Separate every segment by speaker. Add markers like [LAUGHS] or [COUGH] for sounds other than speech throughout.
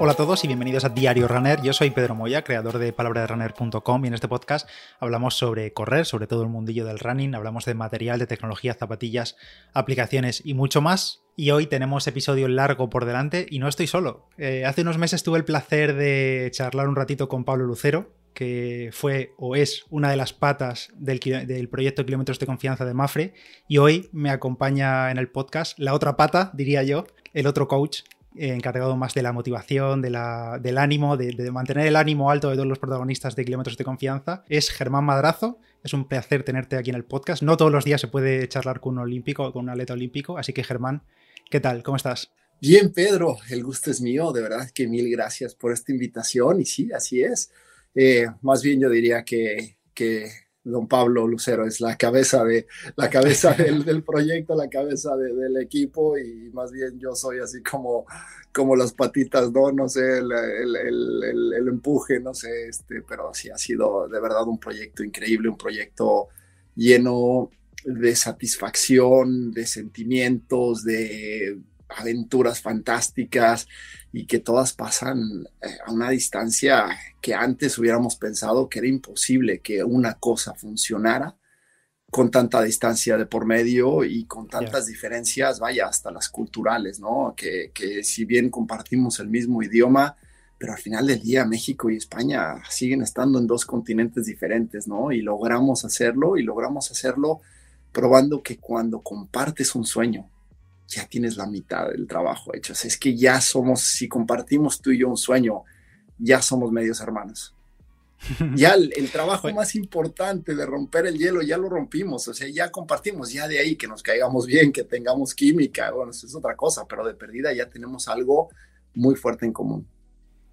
Speaker 1: Hola a todos y bienvenidos a Diario Runner. Yo soy Pedro Moya, creador de palabraderunner.com y en este podcast hablamos sobre correr, sobre todo el mundillo del running, hablamos de material, de tecnología, zapatillas, aplicaciones y mucho más. Y hoy tenemos episodio largo por delante y no estoy solo. Eh, hace unos meses tuve el placer de charlar un ratito con Pablo Lucero, que fue o es una de las patas del, del, proyecto Kilómetros de Confianza de Mafre, y hoy me acompaña en el podcast la otra pata, diría yo, el otro coach, encargado más de la motivación, de la, del ánimo, de, mantener el ánimo alto de todos los protagonistas de Kilómetros de Confianza, es Germán Madrazo. Es un placer tenerte aquí en el podcast. No todos los días se puede charlar con un olímpico con un atleta olímpico, así que Germán, ¿qué tal? ¿Cómo estás?
Speaker 2: Bien, Pedro, el gusto es mío, de verdad que mil gracias por esta invitación y sí, así es. Eh, más bien yo diría que, que don Pablo Lucero es la cabeza, de, la cabeza [LAUGHS] del, proyecto, la cabeza del equipo y más bien yo soy así como, como las patitas, ¿no? No sé, el, el, empuje, no sé, este, pero sí ha sido de verdad un proyecto increíble, un proyecto lleno de satisfacción, de sentimientos, de aventuras fantásticas y que todas pasan eh, a una distancia que antes hubiéramos pensado que era imposible que una cosa funcionara con tanta distancia de por medio y con tantas diferencias, vaya, hasta las culturales, ¿no? Que, que si bien compartimos el mismo idioma, pero al final del día México y España siguen estando en dos continentes diferentes, ¿no? Y logramos hacerlo y logramos hacerlo probando que cuando compartes un sueño, ya tienes la mitad del trabajo hecho. es que ya somos, si compartimos tú y yo un sueño, ya somos medios hermanos. [LAUGHS] Ya el, trabajo más importante de romper el hielo ya lo rompimos, o sea, ya compartimos, ya de ahí que nos caigamos bien, que tengamos química, bueno, eso es otra cosa, pero de perdida ya tenemos algo muy fuerte en común.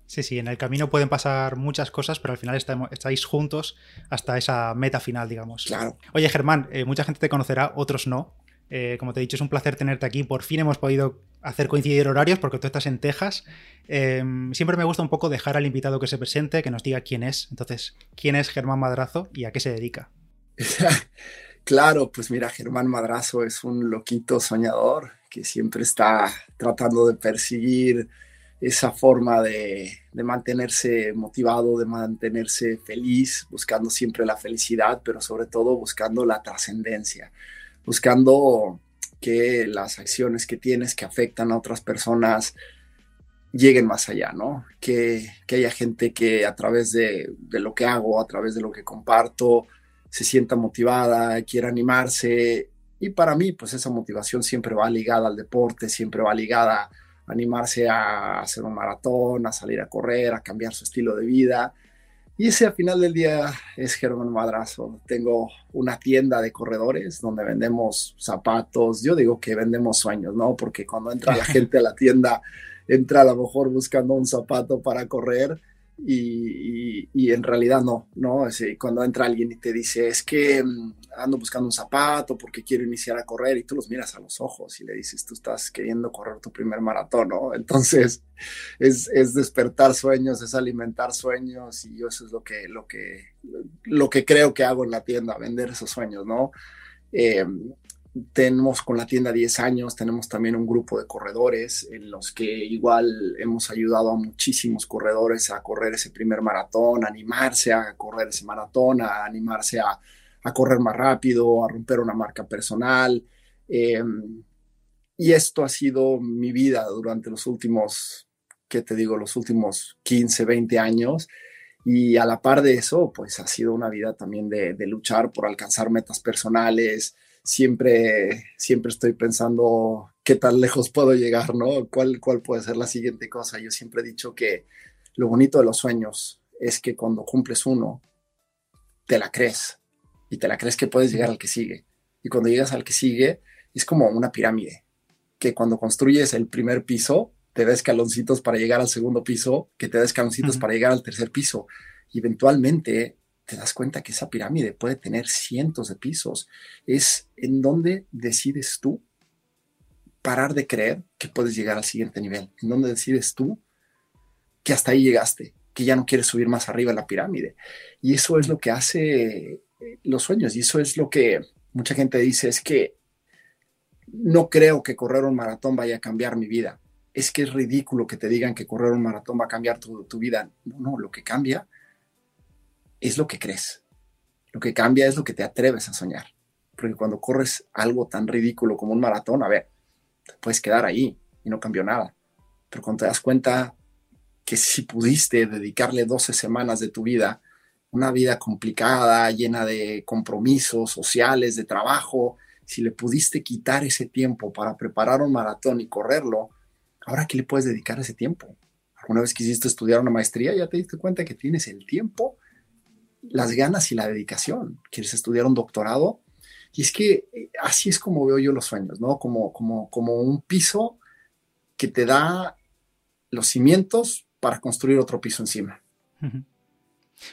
Speaker 1: Sí, sí, en el camino pueden pasar muchas cosas, pero al final estáis juntos hasta esa meta final, digamos.
Speaker 2: Claro.
Speaker 1: Oye, Germán, eh, mucha gente te conocerá, otros no. Eh, como te he dicho, es un placer tenerte aquí. Por fin hemos podido hacer coincidir horarios porque tú estás en Texas. Em, siempre me gusta un poco dejar al invitado que se presente, que nos diga quién es. Entonces, ¿quién es Germán Madrazo y a qué se dedica? [LAUGHS]
Speaker 2: claro, pues mira, Germán Madrazo es un loquito soñador que siempre está tratando de perseguir esa forma de, de mantenerse motivado, de mantenerse feliz, buscando siempre la felicidad, pero sobre todo buscando la trascendencia buscando que las acciones que tienes que afectan a otras personas lleguen más allá, ¿no? Que, haya gente que a través de, lo que hago, a través de lo que comparto, se sienta motivada, quiera animarse. Y para mí, pues esa motivación siempre va ligada al deporte, siempre va ligada a animarse a hacer un maratón, a salir a correr, a cambiar su estilo de vida. Y ese al final del día es Germán Madrazo. Tengo una tienda de corredores donde vendemos zapatos. Yo digo que vendemos sueños, ¿no? Porque cuando entra la [LAUGHS] gente a la tienda, entra a lo mejor buscando un zapato para correr y, en realidad no, ¿no? Es, cuando entra alguien y te dice, es que mm, ando buscando un zapato porque quiero iniciar a correr y tú los miras a los ojos y le dices, tú estás queriendo correr tu primer maratón, ¿no? Entonces es, es despertar sueños, es alimentar sueños y eso es lo que, lo que, lo que creo que hago en la tienda, vender esos sueños, ¿no? Eh, tenemos con la tienda 10 años, tenemos también un grupo de corredores en los que igual hemos ayudado a muchísimos corredores a correr ese primer maratón, animarse a correr ese maratón, a animarse a, correr más rápido, a romper una marca personal. Em, y esto ha sido mi vida durante los últimos, ¿qué te digo? Los últimos 15, 20 años. Y a la par de eso, pues ha sido una vida también de, de luchar por alcanzar metas personales, siempre, siempre estoy pensando qué tan lejos puedo llegar, ¿no? ¿Cuál, ¿Cuál puede ser la siguiente cosa? Yo siempre he dicho que lo bonito de los sueños es que cuando cumples uno, te la crees y te la crees que puedes llegar al que sigue. Y cuando llegas al que sigue, es como una pirámide, que cuando construyes el primer piso, te da escaloncitos para llegar al segundo piso, que te da escaloncitos para llegar al tercer piso. Y eventualmente te das cuenta que esa pirámide puede tener cientos de pisos. Es en donde decides tú parar de creer que puedes llegar al siguiente nivel, en donde decides tú que hasta ahí llegaste, que ya no quieres subir más arriba en la pirámide. Y eso es lo que hace los sueños y eso es lo que mucha gente dice, es que no creo que correr un maratón vaya a cambiar mi vida. es que es ridículo que te digan que correr un maratón va a cambiar tu, tu vida. No, no, lo que cambia es lo que crees. Lo que cambia es lo que te atreves a soñar. Porque cuando corres algo tan ridículo como un maratón, a ver, te puedes quedar ahí y no cambió nada. Pero cuando te das cuenta que si pudiste dedicarle 12 semanas de tu vida, una vida complicada, llena de compromisos sociales, de trabajo, si le pudiste quitar ese tiempo para preparar un maratón y correrlo, ahora qué le puedes dedicar ese tiempo? ¿Alguna vez quisiste estudiar una maestría? Ya te diste cuenta que tienes el tiempo, las ganas y la dedicación. ¿Quieres estudiar un doctorado? Y es que eh, así es como veo yo los sueños, ¿no? Como, como, como un piso que te da los cimientos para construir otro piso encima.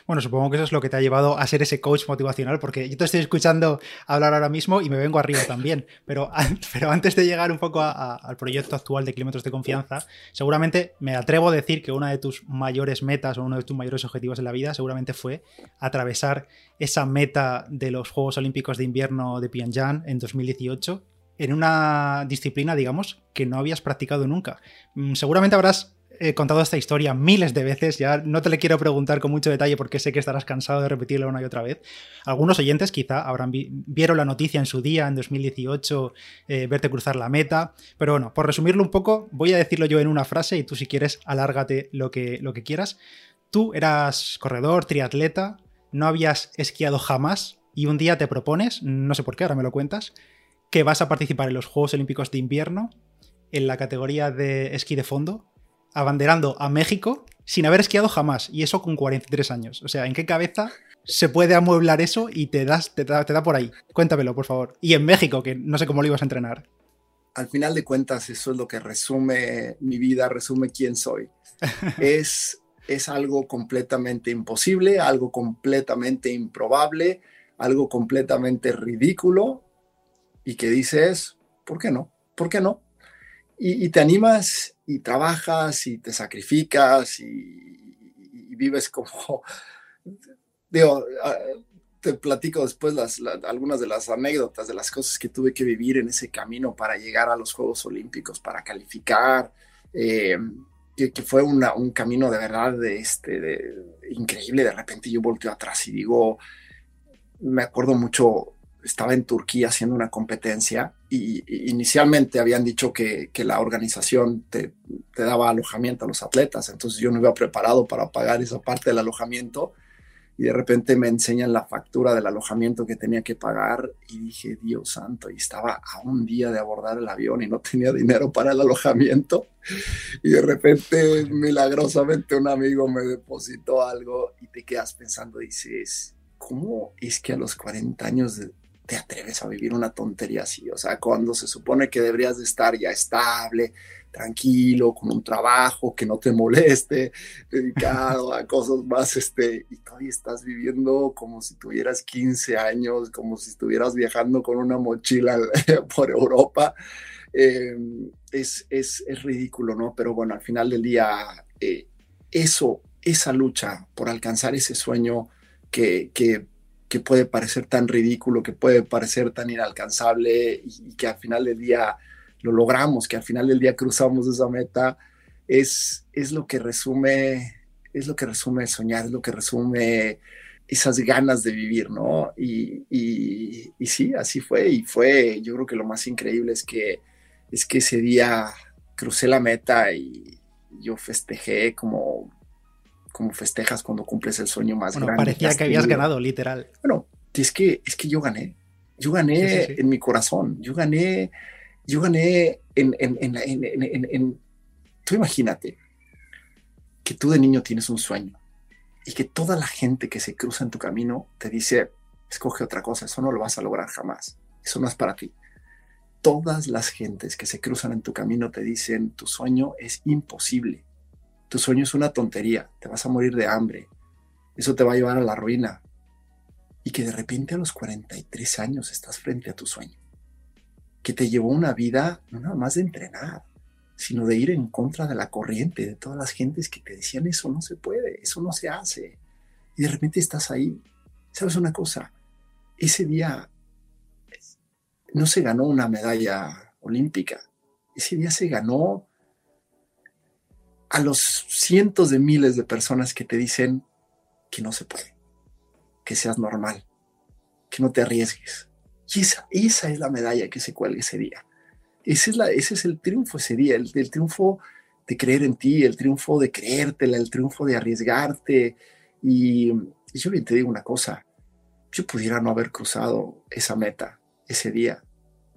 Speaker 1: Bueno, supongo que eso es lo que te ha llevado a ser ese coach motivacional, porque yo te estoy escuchando hablar ahora mismo y me vengo arriba también. Pero, [LAUGHS] pero antes de llegar un poco al proyecto actual de Kilómetros de Confianza, seguramente me atrevo a decir que una de tus mayores metas o uno de tus mayores objetivos en la vida seguramente fue atravesar esa meta de los Juegos Olímpicos de Invierno de Pyongyang en 2018 en una disciplina, digamos, que no habías practicado nunca. Mm, seguramente habrás he contado esta historia miles de veces, ya no te le quiero preguntar con mucho detalle porque sé que estarás cansado de repetirlo una y otra vez. Algunos oyentes quizá habrán vieron la noticia en su día, en 2018, eh, verte cruzar la meta, pero bueno, por resumirlo un poco, voy a decirlo yo en una frase y tú si quieres alárgate lo que, lo que quieras. Tú eras corredor, triatleta, no habías esquiado jamás y un día te propones, no sé por qué, ahora me lo cuentas, que vas a participar en los Juegos Olímpicos de Invierno en la categoría de esquí de fondo abanderando a México sin haber esquiado jamás, y eso con 43 años. O sea, ¿en qué cabeza se puede amueblar eso y te, das, te, da, te da por ahí? Cuéntamelo, por favor. Y en México, que no sé cómo lo ibas a entrenar.
Speaker 2: Al final de cuentas, eso es lo que resume mi vida, resume quién soy. [LAUGHS] es, es algo completamente imposible, algo completamente improbable, algo completamente ridículo, y que dices, ¿por qué no? ¿Por qué no? y, te animas y trabajas y te sacrificas y, vives como, [LAUGHS] ah, te platico después las, algunas de las anécdotas de las cosas que tuve que vivir en ese camino para llegar a los Juegos Olímpicos, para calificar, eh, que, fue un camino de verdad este, increíble. De repente yo volteo atrás y digo, me acuerdo mucho estaba en Turquía haciendo una competencia y, inicialmente habían dicho que, la organización te, daba alojamiento a los atletas, entonces yo no iba preparado para pagar esa parte del alojamiento y de repente me enseñan la factura del alojamiento que tenía que pagar y dije, Dios santo, y estaba a un día de abordar el avión y no tenía dinero para el alojamiento. Y de repente milagrosamente un amigo me depositó algo y te quedas pensando, dices, ¿cómo es que a los 40 años te atreves a vivir una tontería así? O sea, cuando se supone que deberías de estar ya estable, tranquilo, con un trabajo que no te moleste, [LAUGHS] dedicado a cosas más, este, y todavía estás viviendo como si tuvieras 15 años, como si estuvieras viajando con una mochila [LAUGHS] por Europa. Eh, es, es, es, ridículo, ¿no? Pero bueno, al final del día, eh, eso, esa lucha por alcanzar ese sueño que, que que puede parecer tan ridículo, que puede parecer tan inalcanzable y, que al final del día lo logramos, que al final del día cruzamos esa meta, es, es lo que resume, es lo que resume soñar, es lo que resume esas ganas de vivir, ¿no? Y, y, sí, así fue, y fue, yo creo que lo más increíble es que, es que ese día crucé la meta y yo festejé como como festejas cuando cumples el sueño más
Speaker 1: bueno,
Speaker 2: grande.
Speaker 1: Parecía que, habías ganado, literal.
Speaker 2: Bueno, es que, es que yo gané. Yo gané en mi corazón. Yo gané, yo gané en, en, en, en, Tú imagínate que tú de niño tienes un sueño y que toda la gente que se cruza en tu camino te dice, escoge otra cosa, eso no lo vas a lograr jamás. Eso no es para ti. Todas las gentes que se cruzan en tu camino te dicen, tu sueño es imposible tu sueño es una tontería, te vas a morir de hambre, eso te va a llevar a la ruina. Y que de repente a los 43 años estás frente a tu sueño, que te llevó una vida no nada más de entrenar, sino de ir en contra de la corriente, de todas las gentes que te decían eso no se puede, eso no se hace. Y de repente estás ahí. ¿Sabes una cosa? Ese día no se ganó una medalla olímpica, ese día se ganó a los cientos de miles de personas que te dicen que no se puede, que seas normal, que no te arriesgues. Y esa, esa es la medalla que se cuelga ese día. Ese es, la, ese es el triunfo ese día, el, triunfo de creer en ti, el triunfo de creértela, el triunfo de arriesgarte. Y, y yo bien te digo una cosa, yo pudiera no haber cruzado esa meta ese día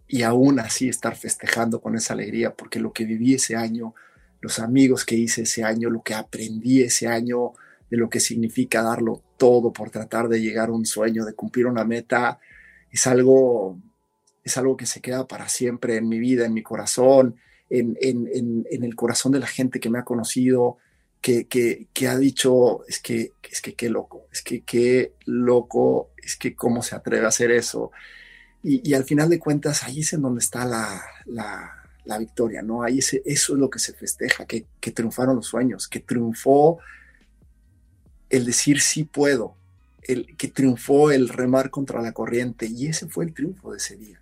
Speaker 2: y aún así estar festejando con esa alegría, porque lo que viví ese año, los amigos que hice ese año, lo que aprendí ese año, de lo que significa darlo todo por tratar de llegar a un sueño, de cumplir una meta, es algo, es algo que se queda para siempre en mi vida, en mi corazón, en, en, en, el corazón de la gente que me ha conocido, que, que, que, ha dicho, es que, es que qué loco, es que qué loco, es que cómo se atreve a hacer eso. Y, y al final de cuentas, ahí es en donde está la, la, la victoria, ¿no? Ahí ese, eso es lo que se festeja, que, que triunfaron los sueños, que triunfó el decir sí puedo, el que triunfó el remar contra la corriente y ese fue el triunfo de ese día.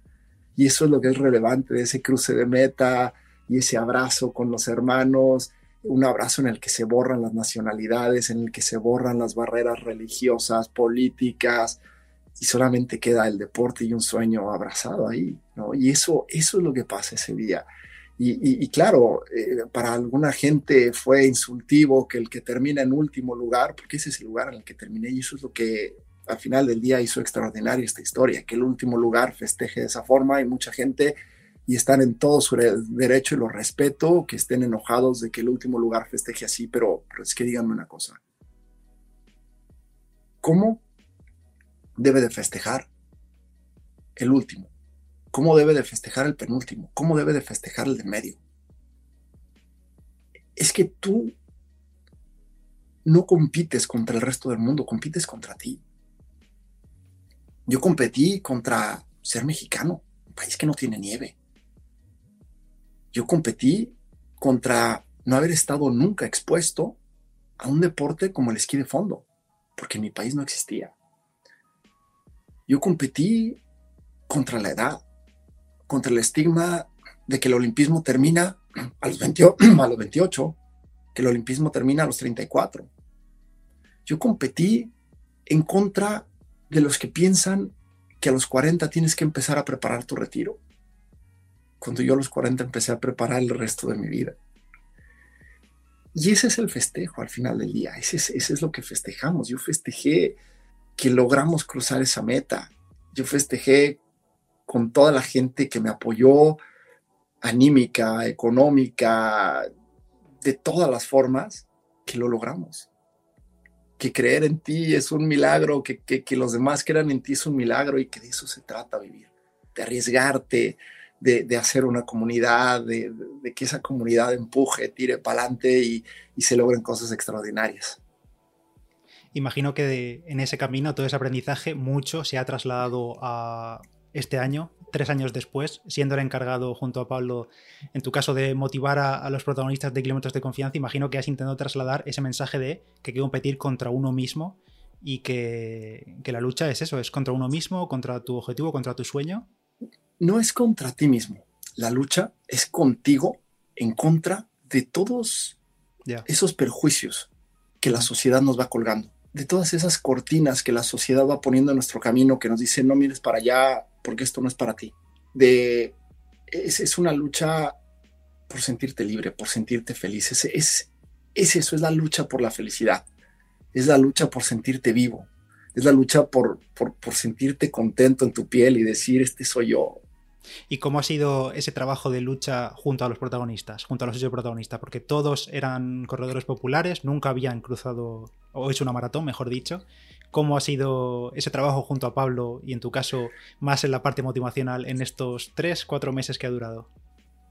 Speaker 2: Y eso es lo que es relevante de ese cruce de meta y ese abrazo con los hermanos, un abrazo en el que se borran las nacionalidades, en el que se borran las barreras religiosas, políticas, y solamente queda el deporte y un sueño abrazado ahí, ¿no? Y eso, eso es lo que pasa ese día. Y, claro, eh, para alguna gente fue insultivo que el que termina en último lugar, porque ese es el lugar en el que terminé y eso es lo que al final del día hizo extraordinaria esta historia, que el último lugar festeje de esa forma y mucha gente y están en todo su derecho y lo respeto, que estén enojados de que el último lugar festeje así, pero, pero es que díganme una cosa. ¿Cómo debe de festejar el último? ¿Cómo debe de festejar el penúltimo? ¿Cómo debe de festejar el de medio? Es que tú no compites contra el resto del mundo, compites contra ti. Yo competí contra ser mexicano, un país que no tiene nieve. Yo competí contra no haber estado nunca expuesto a un deporte como el esquí de fondo, porque mi país no existía. Yo competí contra la edad, contra el estigma de que el olimpismo termina a los, 28, [CLEARS THROAT] que el olimpismo termina a los 34. Yo competí en contra de los que piensan que a los 40 tienes que empezar a preparar tu retiro. Cuando yo a los 40 empecé a preparar el resto de mi vida. Y ese es el festejo al final del día, ese es, ese es lo que festejamos. Yo festejé que logramos cruzar esa meta. Yo festejé con toda la gente que me apoyó, anímica, económica, de todas las formas, que lo logramos. Que creer en ti es un milagro, que, que, los demás crean en ti es un milagro y que de eso se trata vivir, de arriesgarte, de, de hacer una comunidad, de, que esa comunidad empuje, tire para adelante y, y se logren cosas extraordinarias
Speaker 1: imagino que en ese camino, todo ese aprendizaje, mucho se ha trasladado a, este año, tres años después, siendo el encargado junto a Pablo, en tu caso, de motivar a, los protagonistas de Kilómetros de Confianza, imagino que has intentado trasladar ese mensaje de que hay que competir contra uno mismo y que, que la lucha es eso, es contra uno mismo, contra tu objetivo, contra tu sueño.
Speaker 2: No es contra ti mismo, la lucha es contigo en contra de todos esos perjuicios que la sociedad nos va colgando de todas esas cortinas que la sociedad va poniendo en nuestro camino, que nos dice no mires para allá porque esto no es para ti. De, es, es una lucha por sentirte libre, por sentirte feliz. Es, es, es eso, es la lucha por la felicidad. Es la lucha por sentirte vivo. Es la lucha por, por, por sentirte contento en tu piel y decir, este soy yo,
Speaker 1: ¿Y cómo ha sido ese trabajo de lucha junto a los protagonistas, junto a los ocho protagonistas? Porque todos eran corredores populares, nunca habían cruzado, o hecho una maratón, mejor dicho. ¿Cómo ha sido ese trabajo junto a Pablo y en tu caso más en la parte motivacional en estos tres, cuatro meses que ha durado?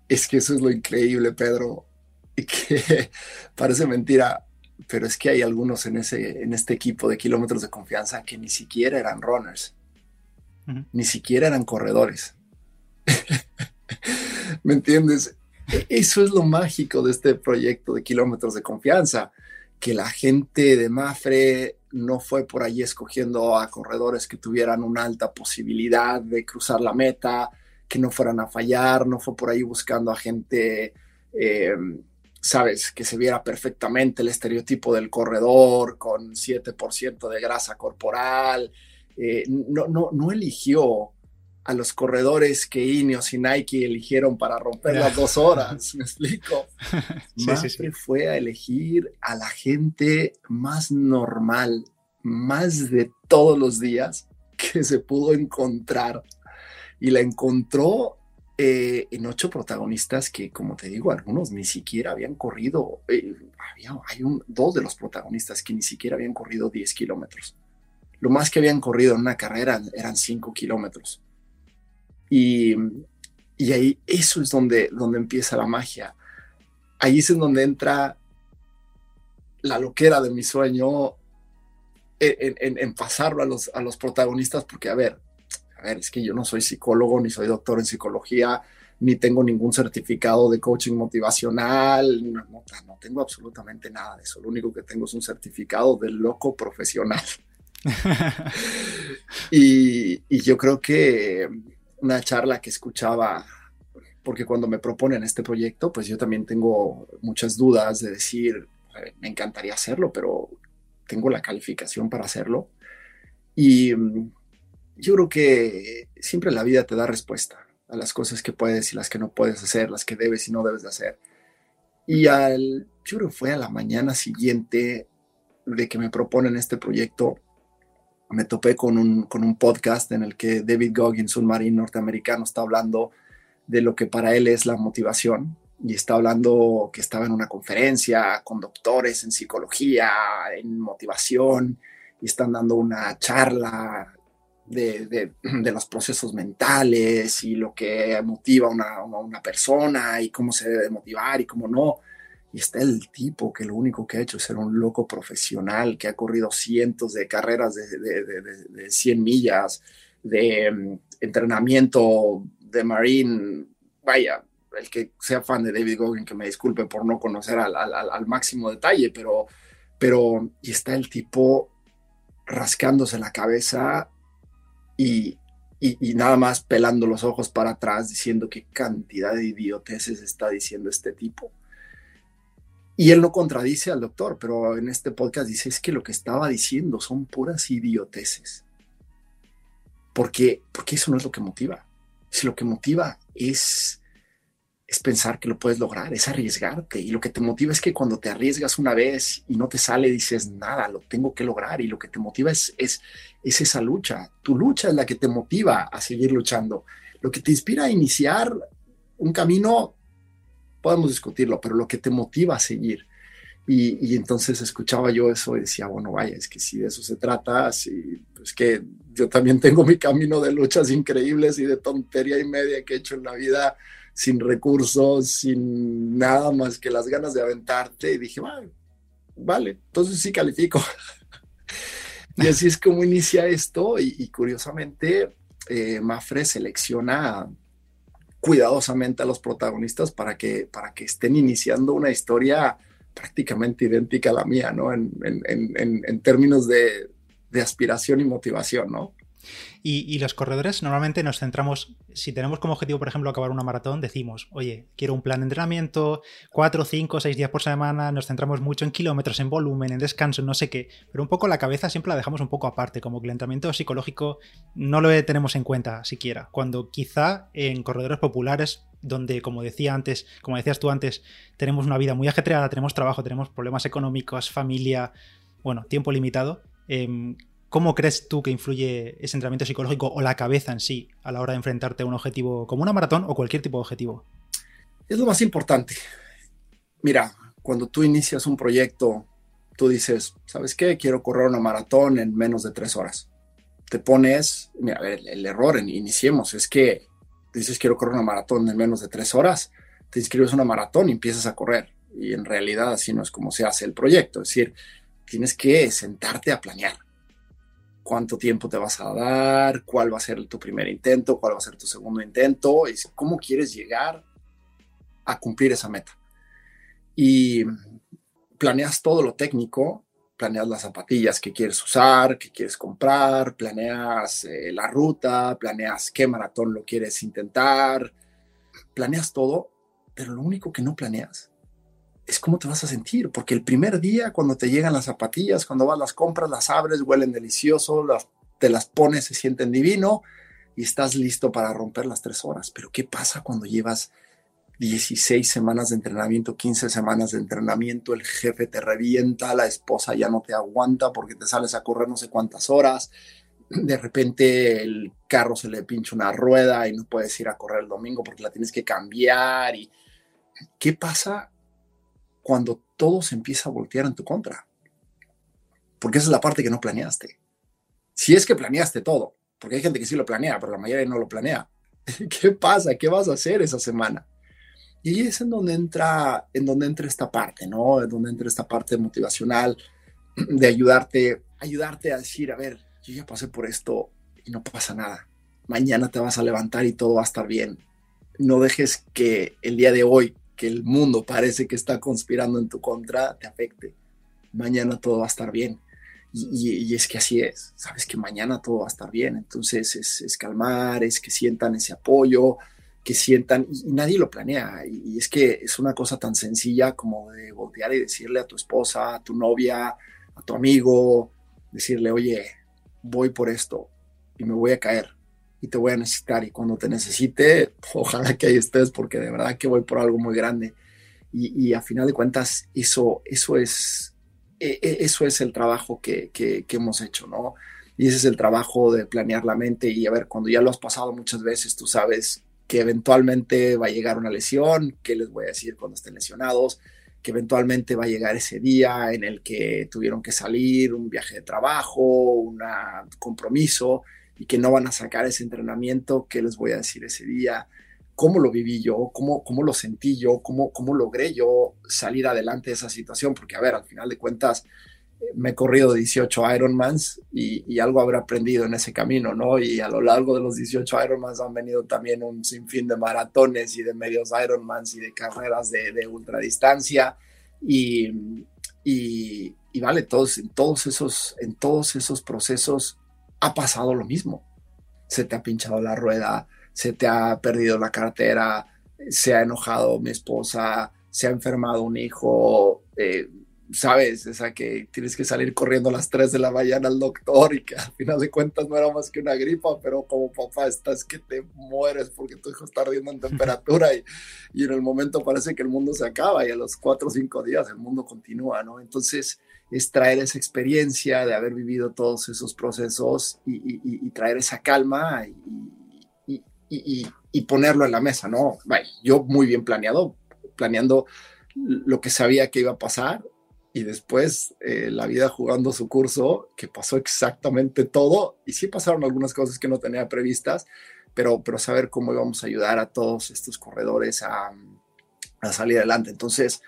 Speaker 2: Es que eso es lo increíble, Pedro. [LAUGHS] Que parece mentira, pero es que hay algunos en, ese, en este equipo de kilómetros de confianza que ni siquiera eran runners, ni siquiera eran corredores [LAUGHS] ¿Me entiendes? E, eso es lo mágico de este proyecto de kilómetros de confianza, que la gente de Mafre no fue por ahí escogiendo a corredores que tuvieran una alta posibilidad de cruzar la meta, que no fueran a fallar, no fue por ahí buscando a gente eh, sabes, que se viera perfectamente el estereotipo del corredor con 7% de grasa corporal. Eh, no, no, no eligió a los corredores que Ineos y Nike eligieron para romper las dos horas, [LAUGHS] ¿me explico? sí, sí, fue a elegir a la gente más normal, más de todos los días que se pudo encontrar. Y la encontró eh, en ocho protagonistas que, como te digo, algunos ni siquiera habían corrido, eh, había, hay un, dos de los protagonistas que ni siquiera habían corrido 10 kilómetros. Lo más que habían corrido en una carrera eran 5 kilómetros. Y, y, ahí eso es donde, donde empieza la magia. Ahí es en donde entra la loquera de mi sueño en, en, en pasarlo a los, a los protagonistas, porque a ver, a ver, es que yo no soy psicólogo, ni soy doctor en psicología, ni tengo ningún certificado de coaching motivacional, no, no, tengo absolutamente nada de eso. Lo único que tengo es un certificado de loco profesional. [LAUGHS] y, y, yo creo que una charla que escuchaba, porque cuando me proponen este proyecto, pues yo también tengo muchas dudas de decir, me encantaría hacerlo, pero tengo la calificación para hacerlo. Y yo creo que siempre la vida te da respuesta a las cosas que puedes y las que no puedes hacer, las que debes y no debes de hacer. Y al, yo creo que fue a la mañana siguiente de que me proponen este proyecto, me topé con un, con un podcast en el que David Goggins, un marín norteamericano, está hablando de lo que para él es la motivación y está hablando que estaba en una conferencia con doctores en psicología, en motivación, y están dando una charla de, los procesos mentales y lo que motiva a una, persona y cómo se debe motivar y cómo no. Y está el tipo que lo único que ha hecho es ser un loco profesional, que ha corrido cientos de carreras de, 100 millas, de mm, entrenamiento de marine. Vaya, el que sea fan de David Goggin, que me disculpe por no conocer al, al máximo detalle, pero, pero, y está el tipo rascándose la cabeza y, nada más pelando los ojos para atrás diciendo qué cantidad de idioteces está diciendo este tipo. Y él no contradice al doctor, pero en este podcast dice es que lo que estaba diciendo son puras idioteces. Porque, porque eso no es lo que motiva. Si lo que motiva es es pensar que lo puedes lograr, es arriesgarte. Y lo que te motiva es que cuando te arriesgas una vez y no te sale, dices, nada, lo tengo que lograr. Y lo que te motiva es, es, es esa lucha. Tu lucha es la que te motiva a seguir luchando. Lo que te inspira a iniciar un camino, podemos discutirlo, pero lo que te motiva a seguir. Y, entonces escuchaba yo eso y decía, bueno, vaya, es que si de eso se trata, si, pues que yo también tengo mi camino de luchas increíbles y de tontería y media que he hecho en la vida sin recursos, sin nada más que las ganas de aventarte. Y dije, vale, vale, entonces sí califico. [LAUGHS] y así es como inicia esto. Y, curiosamente, eh, Mafre selecciona cuidadosamente a los protagonistas para que, para que estén iniciando una historia prácticamente idéntica a la mía, ¿no? En, en términos de, de aspiración y motivación, ¿no?
Speaker 1: Y, los corredores normalmente nos centramos, si tenemos como objetivo, por ejemplo, acabar una maratón, decimos, oye, quiero un plan de entrenamiento, cuatro, cinco, seis días por semana, nos centramos mucho en kilómetros, en volumen, en descanso, no sé qué, pero un poco la cabeza siempre la dejamos un poco aparte, como que el entrenamiento psicológico no lo tenemos en cuenta siquiera, cuando quizá en corredores populares donde, como decía antes, como decías tú antes, tenemos una vida muy ajetreada, tenemos trabajo, tenemos problemas económicos, familia, bueno, tiempo limitado. Em, ¿Cómo crees tú que influye ese entrenamiento psicológico o la cabeza en sí a la hora de enfrentarte a un objetivo como una maratón o cualquier tipo de objetivo?
Speaker 2: Es lo más importante. Mira, cuando tú inicias un proyecto, tú dices, ¿sabes qué? Quiero correr una maratón en menos de tres horas. Te pones, mira, el, el error en iniciemos es que dices, quiero correr una maratón en menos de tres horas, te inscribes a una maratón y empiezas a correr. Y en realidad así no es como se hace el proyecto. Es decir, tienes que sentarte a planear cuánto tiempo te vas a dar, cuál va a ser tu primer intento, cuál va a ser tu segundo intento, y cómo quieres llegar a cumplir esa meta. Y planeas todo lo técnico, planeas las zapatillas que quieres usar, que quieres comprar, planeas eh, la ruta, planeas qué maratón lo quieres intentar, planeas todo, pero lo único que no planeas es cómo te vas a sentir, porque el primer día cuando te llegan las zapatillas, cuando vas las compras, las abres, huelen delicioso, te las pones, se sienten divino y estás listo para romper las tres horas. Pero ¿qué pasa cuando llevas 16 semanas de entrenamiento, 15 semanas de entrenamiento, el jefe te revienta, la esposa ya no te aguanta porque te sales a correr no sé cuántas horas, de repente el carro se le pincha una rueda y no puedes ir a correr el domingo porque la tienes que cambiar. ¿Y qué pasa cuando todo se empieza a voltear en tu contra? Porque esa es la parte que no planeaste. Si es que planeaste todo, porque hay gente que sí lo planea, pero la mayoría no lo planea. [LAUGHS] ¿Qué pasa? ¿Qué vas a hacer esa semana? Y es en donde entra, en donde entra esta parte, ¿no? En donde entra esta parte motivacional de ayudarte, ayudarte a decir, a ver, yo ya pasé por esto y no pasa nada. Mañana te vas a levantar y todo va a estar bien. No dejes que el día de hoy, el mundo parece que está conspirando en tu contra, te afecte. Mañana todo va a estar bien. Y, es que así es, sabes que mañana todo va a estar bien. Entonces es, calmar, es que sientan ese apoyo, que sientan, y, nadie lo planea. Y, y, es que es una cosa tan sencilla como de voltear y decirle a tu esposa, a tu novia, a tu amigo, decirle, oye, voy por esto y me voy a caer y te voy a necesitar y cuando te necesite, ojalá que ahí estés porque de verdad que voy por algo muy grande. Y, a final de cuentas, eso, eso, es, e, e, eso es el trabajo que, que, hemos hecho, ¿no? Y ese es el trabajo de planear la mente y a ver, cuando ya lo has pasado muchas veces, tú sabes que eventualmente va a llegar una lesión, qué les voy a decir cuando estén lesionados, que eventualmente va a llegar ese día en el que tuvieron que salir, un viaje de trabajo, un compromiso, y que no van a sacar ese entrenamiento, ¿qué les voy a decir ese día? ¿Cómo lo viví yo? ¿Cómo, cómo lo sentí yo? ¿Cómo, ¿Cómo logré yo salir adelante de esa situación? Porque, a ver, al final de cuentas, me he corrido 18 Ironmans y, y, algo habré aprendido en ese camino, ¿no? Y a lo largo de los 18 Ironmans han venido también un sinfín de maratones y de medios Ironmans y de carreras de, de ultradistancia y, y, y, vale, todos, en, todos esos, en todos esos procesos ha pasado lo mismo. Se te ha pinchado la rueda, se te ha perdido la cartera, se ha enojado mi esposa, se ha enfermado un hijo, eh, sabes, esa que tienes que salir corriendo a las 3 de la mañana al doctor y que al final de cuentas no era más que una gripa, pero como papá estás que te mueres porque tu hijo está ardiendo en temperatura y, y en el momento parece que el mundo se acaba y a los 4 o 5 días el mundo continúa, ¿no? Entonces es traer esa experiencia de haber vivido todos esos procesos y, traer esa calma y, ponerlo en la mesa, ¿no? Vaya, yo muy bien planeado, planeando lo que sabía que iba a pasar, y después eh, la vida jugando su curso, que pasó exactamente todo, y sí pasaron algunas cosas que no tenía previstas, pero, pero saber cómo íbamos a ayudar a todos estos corredores a, a salir adelante. Entonces,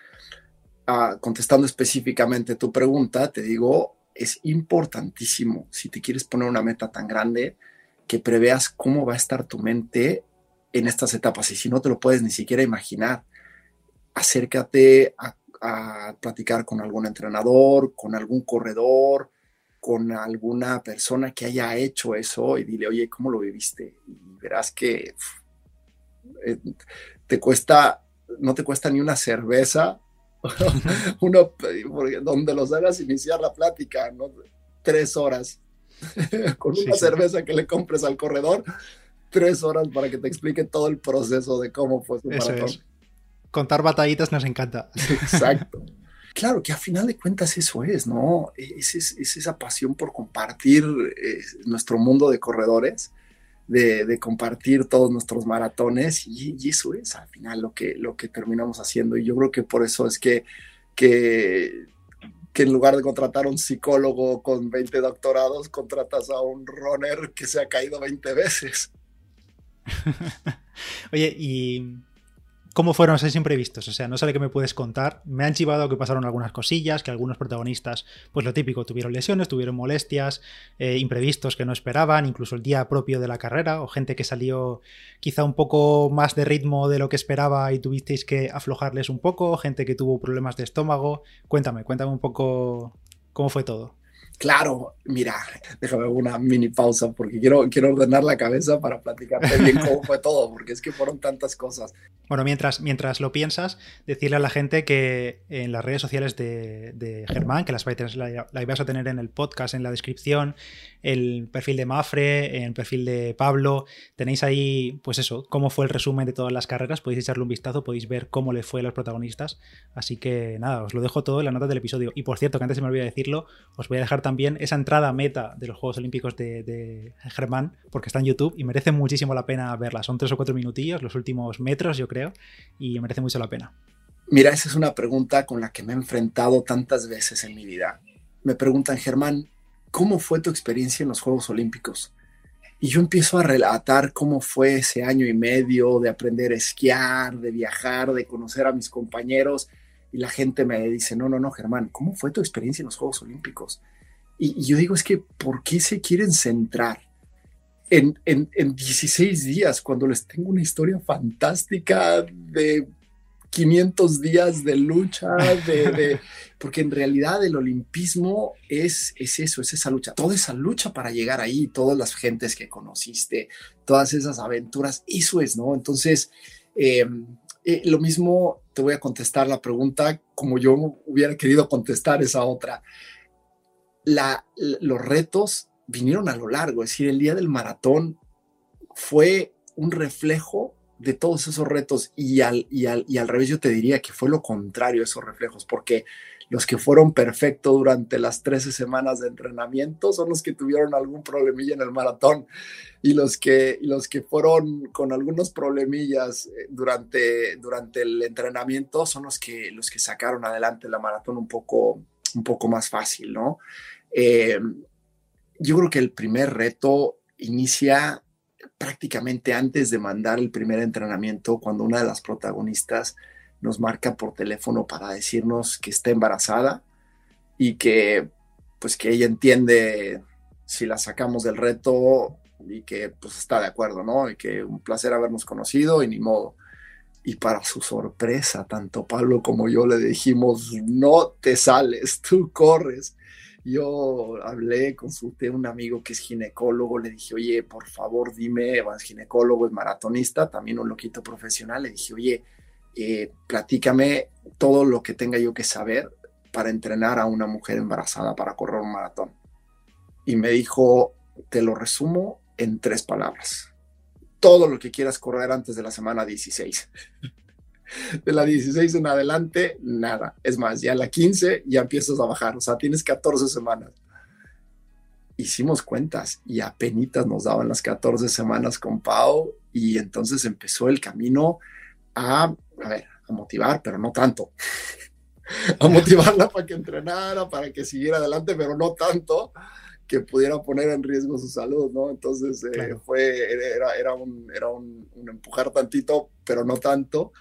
Speaker 2: contestando específicamente tu pregunta, te digo, es importantísimo, si te quieres poner una meta tan grande, que preveas cómo va a estar tu mente en estas etapas, y si no te lo puedes ni siquiera imaginar, acércate a a platicar con algún entrenador, con algún corredor, con alguna persona que haya hecho eso y dile, oye, ¿cómo lo viviste? Y verás que eh, te cuesta, no te cuesta ni una cerveza, [LAUGHS] uno, donde los hagas iniciar la plática, ¿no? Tres horas, [LAUGHS] con una cerveza que le compres al corredor, tres horas para que te explique todo el proceso de cómo fue su maratón
Speaker 1: contar batallitas nos encanta. [LAUGHS]
Speaker 2: Exacto. Claro que a final de cuentas eso es, ¿no? Es, esa pasión por compartir eh, nuestro mundo de corredores, de, compartir todos nuestros maratones y, eso es al final lo que, lo que terminamos haciendo. Y yo creo que por eso es que, que, que en lugar de contratar a un psicólogo con 20 doctorados, contratas a un runner que se ha caído 20 veces. [LAUGHS]
Speaker 1: Oye, y ¿Cómo fueron esos imprevistos? O sea, no sé qué me puedes contar. Me han chivado que pasaron algunas cosillas, que algunos protagonistas, pues lo típico, tuvieron lesiones, tuvieron molestias, eh, imprevistos que no esperaban, incluso el día propio de la carrera, o gente que salió quizá un poco más de ritmo de lo que esperaba y tuvisteis que aflojarles un poco, gente que tuvo problemas de estómago. Cuéntame, cuéntame un poco cómo fue todo.
Speaker 2: Claro, mira, déjame una mini pausa porque quiero, quiero ordenar la cabeza para platicarte bien cómo fue todo, porque es que fueron tantas cosas.
Speaker 1: Bueno, mientras, mientras lo piensas, decirle a la gente que en las redes sociales de, Germán, que las vais, la, ibas a tener en el podcast, en la descripción, el perfil de Mafre, el perfil de Pablo, tenéis ahí, pues eso, cómo fue el resumen de todas las carreras, podéis echarle un vistazo, podéis ver cómo le fue a los protagonistas, así que nada, os lo dejo todo en la nota del episodio. Y por cierto, que antes se me olvidó decirlo, os voy a dejar también esa entrada meta de los Juegos Olímpicos de, de Germán, porque está en YouTube y merece muchísimo la pena verla, son tres o cuatro minutillos, los últimos metros, yo creo y merece mucho la pena.
Speaker 2: Mira, esa es una pregunta con la que me he enfrentado tantas veces en mi vida. Me preguntan, Germán, ¿cómo fue tu experiencia en los Juegos Olímpicos? Y yo empiezo a relatar cómo fue ese año y medio de aprender a esquiar, de viajar, de conocer a mis compañeros. Y la gente me dice, no, no, no, Germán, ¿cómo fue tu experiencia en los Juegos Olímpicos? Y, y yo digo, es que, ¿por qué se quieren centrar en, en, 16 días, cuando les tengo una historia fantástica de 500 días de lucha, de, [LAUGHS] porque en realidad el olimpismo es, es eso, es esa lucha, toda esa lucha para llegar ahí, todas las gentes que conociste, todas esas aventuras, eso es, ¿no? Entonces, em, eh, lo mismo te voy a contestar la pregunta como yo hubiera querido contestar esa otra. La, los retos vinieron a lo largo, es decir, el día del maratón fue un reflejo de todos esos retos y al, y al, y al revés yo te diría que fue lo contrario esos reflejos, porque los que fueron perfectos durante las 13 semanas de entrenamiento son los que tuvieron algún problemilla en el maratón y los que, los que fueron con algunos problemillas eh, durante, durante el entrenamiento son los que, los que sacaron adelante la maratón un poco, un poco más fácil, ¿no? Eh, yo creo que el primer reto inicia prácticamente antes de mandar el primer entrenamiento, cuando una de las protagonistas nos marca por teléfono para decirnos que está embarazada y que pues que ella entiende si la sacamos del reto y que pues está de acuerdo, ¿no? Y que un placer habernos conocido y ni modo. Y para su sorpresa, tanto Pablo como yo le dijimos, no te sales, tú corres. Yo hablé, consulté a un amigo que es ginecólogo, le dije, oye, por favor, dime, es ginecólogo, es maratonista, también un loquito profesional, le dije, oye, eh, platícame todo lo que tenga yo que saber para entrenar a una mujer embarazada para correr un maratón. Y me dijo, te lo resumo en tres palabras. Todo lo que quieras correr antes de la semana 16. [LAUGHS] de la 16 en adelante, nada. Es más, ya la 15 ya empiezas a bajar, o sea, tienes 14 semanas. Hicimos cuentas y apenas nos daban las 14 semanas con Pau y entonces empezó el camino a, a ver, a motivar, pero no tanto. [LAUGHS] a motivarla para que entrenara, para que siguiera adelante, pero no tanto que pudiera poner en riesgo su salud, ¿no? Entonces eh, fue, era, era, un, era un, un, empujar tantito, pero no tanto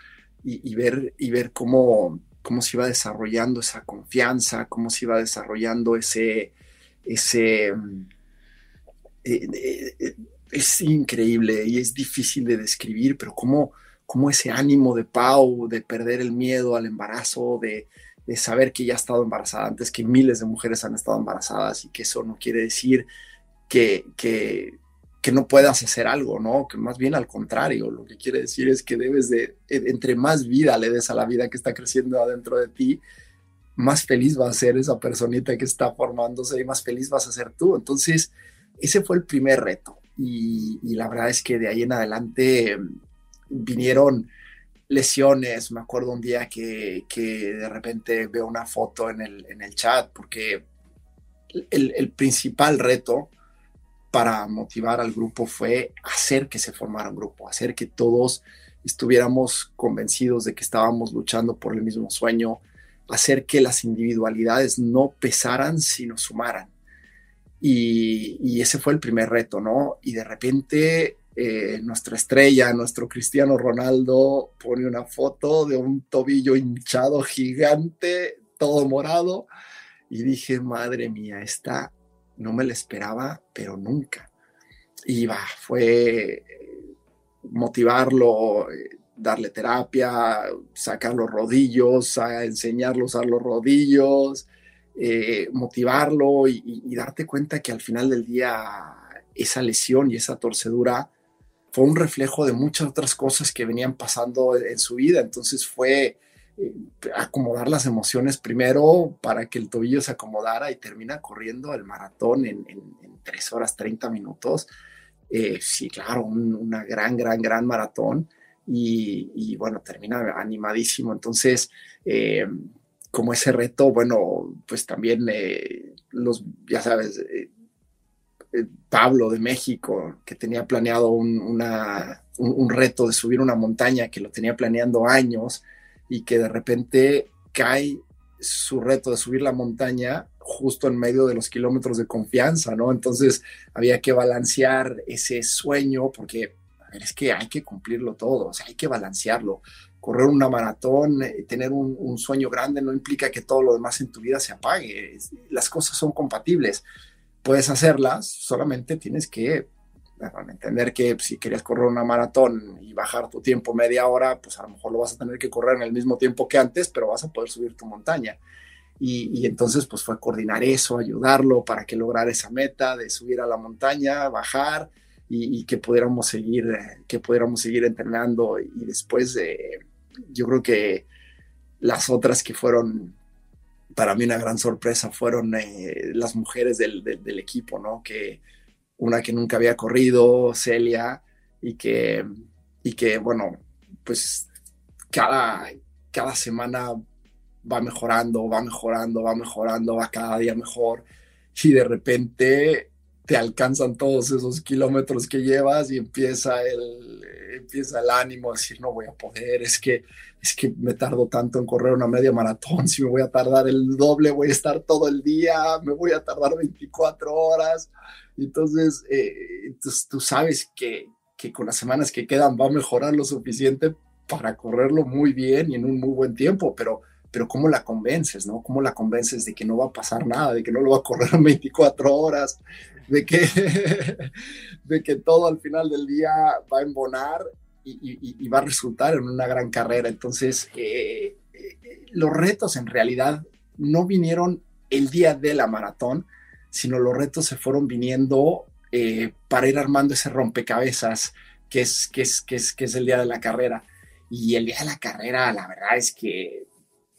Speaker 2: y, ver, y ver cómo, cómo se iba desarrollando esa confianza, cómo se iba desarrollando ese... ese mm, eh, eh, eh, es increíble y es difícil de describir, pero cómo, cómo ese ánimo de Pau, de perder el miedo al embarazo, de, de saber que ya ha estado embarazada antes, que miles de mujeres han estado embarazadas y que eso no quiere decir que, que, que no puedas hacer algo, ¿no? Que más bien al contrario, lo que quiere decir es que debes de, entre más vida le des a la vida que está creciendo adentro de ti, más feliz va a ser esa personita que está formándose y más feliz vas a ser tú. Entonces, ese fue el primer reto. Y, la verdad es que de ahí en adelante mm, vinieron lesiones. Me acuerdo un día que, de repente veo una foto en el, en el chat, porque el principal reto para motivar al grupo fue hacer que se formara un grupo, hacer que todos estuviéramos convencidos de que estábamos luchando por el mismo sueño, hacer que las individualidades no pesaran, sino sumaran. Y, ese fue el primer reto, ¿no? Y de repente eh, nuestra estrella, nuestro Cristiano Ronaldo, pone una foto de un tobillo hinchado gigante, todo morado, y dije, madre mía, está no me lo esperaba, pero nunca. Y va, fue eh, motivarlo, eh, darle terapia, sacar los rodillos, a a los rodillos, eh, motivarlo y, darte cuenta que al final del día esa lesión y esa torcedura fue un reflejo de muchas otras cosas que venían pasando en su vida. Entonces fue eh, acomodar las emociones primero para que el tobillo se acomodara y termina corriendo el maratón en, en, 3 horas 30 minutos. Eh, sí, claro, una gran, gran, gran maratón. Y, bueno, termina animadísimo. Entonces, eh, como ese reto, bueno, pues también los, ya sabes, Pablo de México, que tenía planeado un, un, reto de subir una montaña, que lo tenía planeando años, y que de repente cae su reto de subir la montaña justo en medio de los kilómetros de confianza, ¿no? Entonces había que balancear ese sueño porque es que hay que cumplirlo todo, o sea, hay que balancearlo. Correr una maratón, eh, tener un, un, sueño grande no implica que todo lo demás en tu vida se apague. Las cosas son compatibles. Puedes hacerlas, solamente tienes que entender que si querías correr una maratón y bajar tu tiempo media hora, pues a lo mejor lo vas a tener que correr en el mismo tiempo que antes, pero vas a poder subir tu montaña. Y, entonces pues fue coordinar eso, ayudarlo para que lograra esa meta de subir a la montaña, bajar y, que pudiéramos seguir, que pudiéramos seguir entrenando. Y después yo creo que las otras que fueron para mí una gran sorpresa fueron eh, las mujeres del, del, equipo, ¿no? Que, una que nunca había corrido, Celia, y que, y que bueno, pues cada, cada semana va mejorando, va mejorando, va mejorando, va cada día mejor, y de repente te alcanzan todos esos kilómetros que llevas y empieza el, empieza el ánimo a decir, no voy a poder, es que, es que me tardo tanto en correr una media maratón, si me voy a tardar el doble, voy a estar todo el día, me voy a tardar 24 horas. Entonces, eh, tú sabes que, que con las semanas que quedan va a mejorar lo suficiente para correrlo muy bien y en un muy buen tiempo, pero pero ¿cómo la convences, no? ¿Cómo la convences de que no va a pasar nada, de que no lo va a correr en 24 horas, de que, [LAUGHS] de que todo al final del día va a embonar y, va a resultar en una gran carrera. Entonces, eh, eh, los retos en realidad no vinieron el día de la maratón, sino los retos se fueron viniendo eh, para ir armando ese rompecabezas que es, que, es, que, es, que es el día de la carrera. Y el día de la carrera, la verdad es que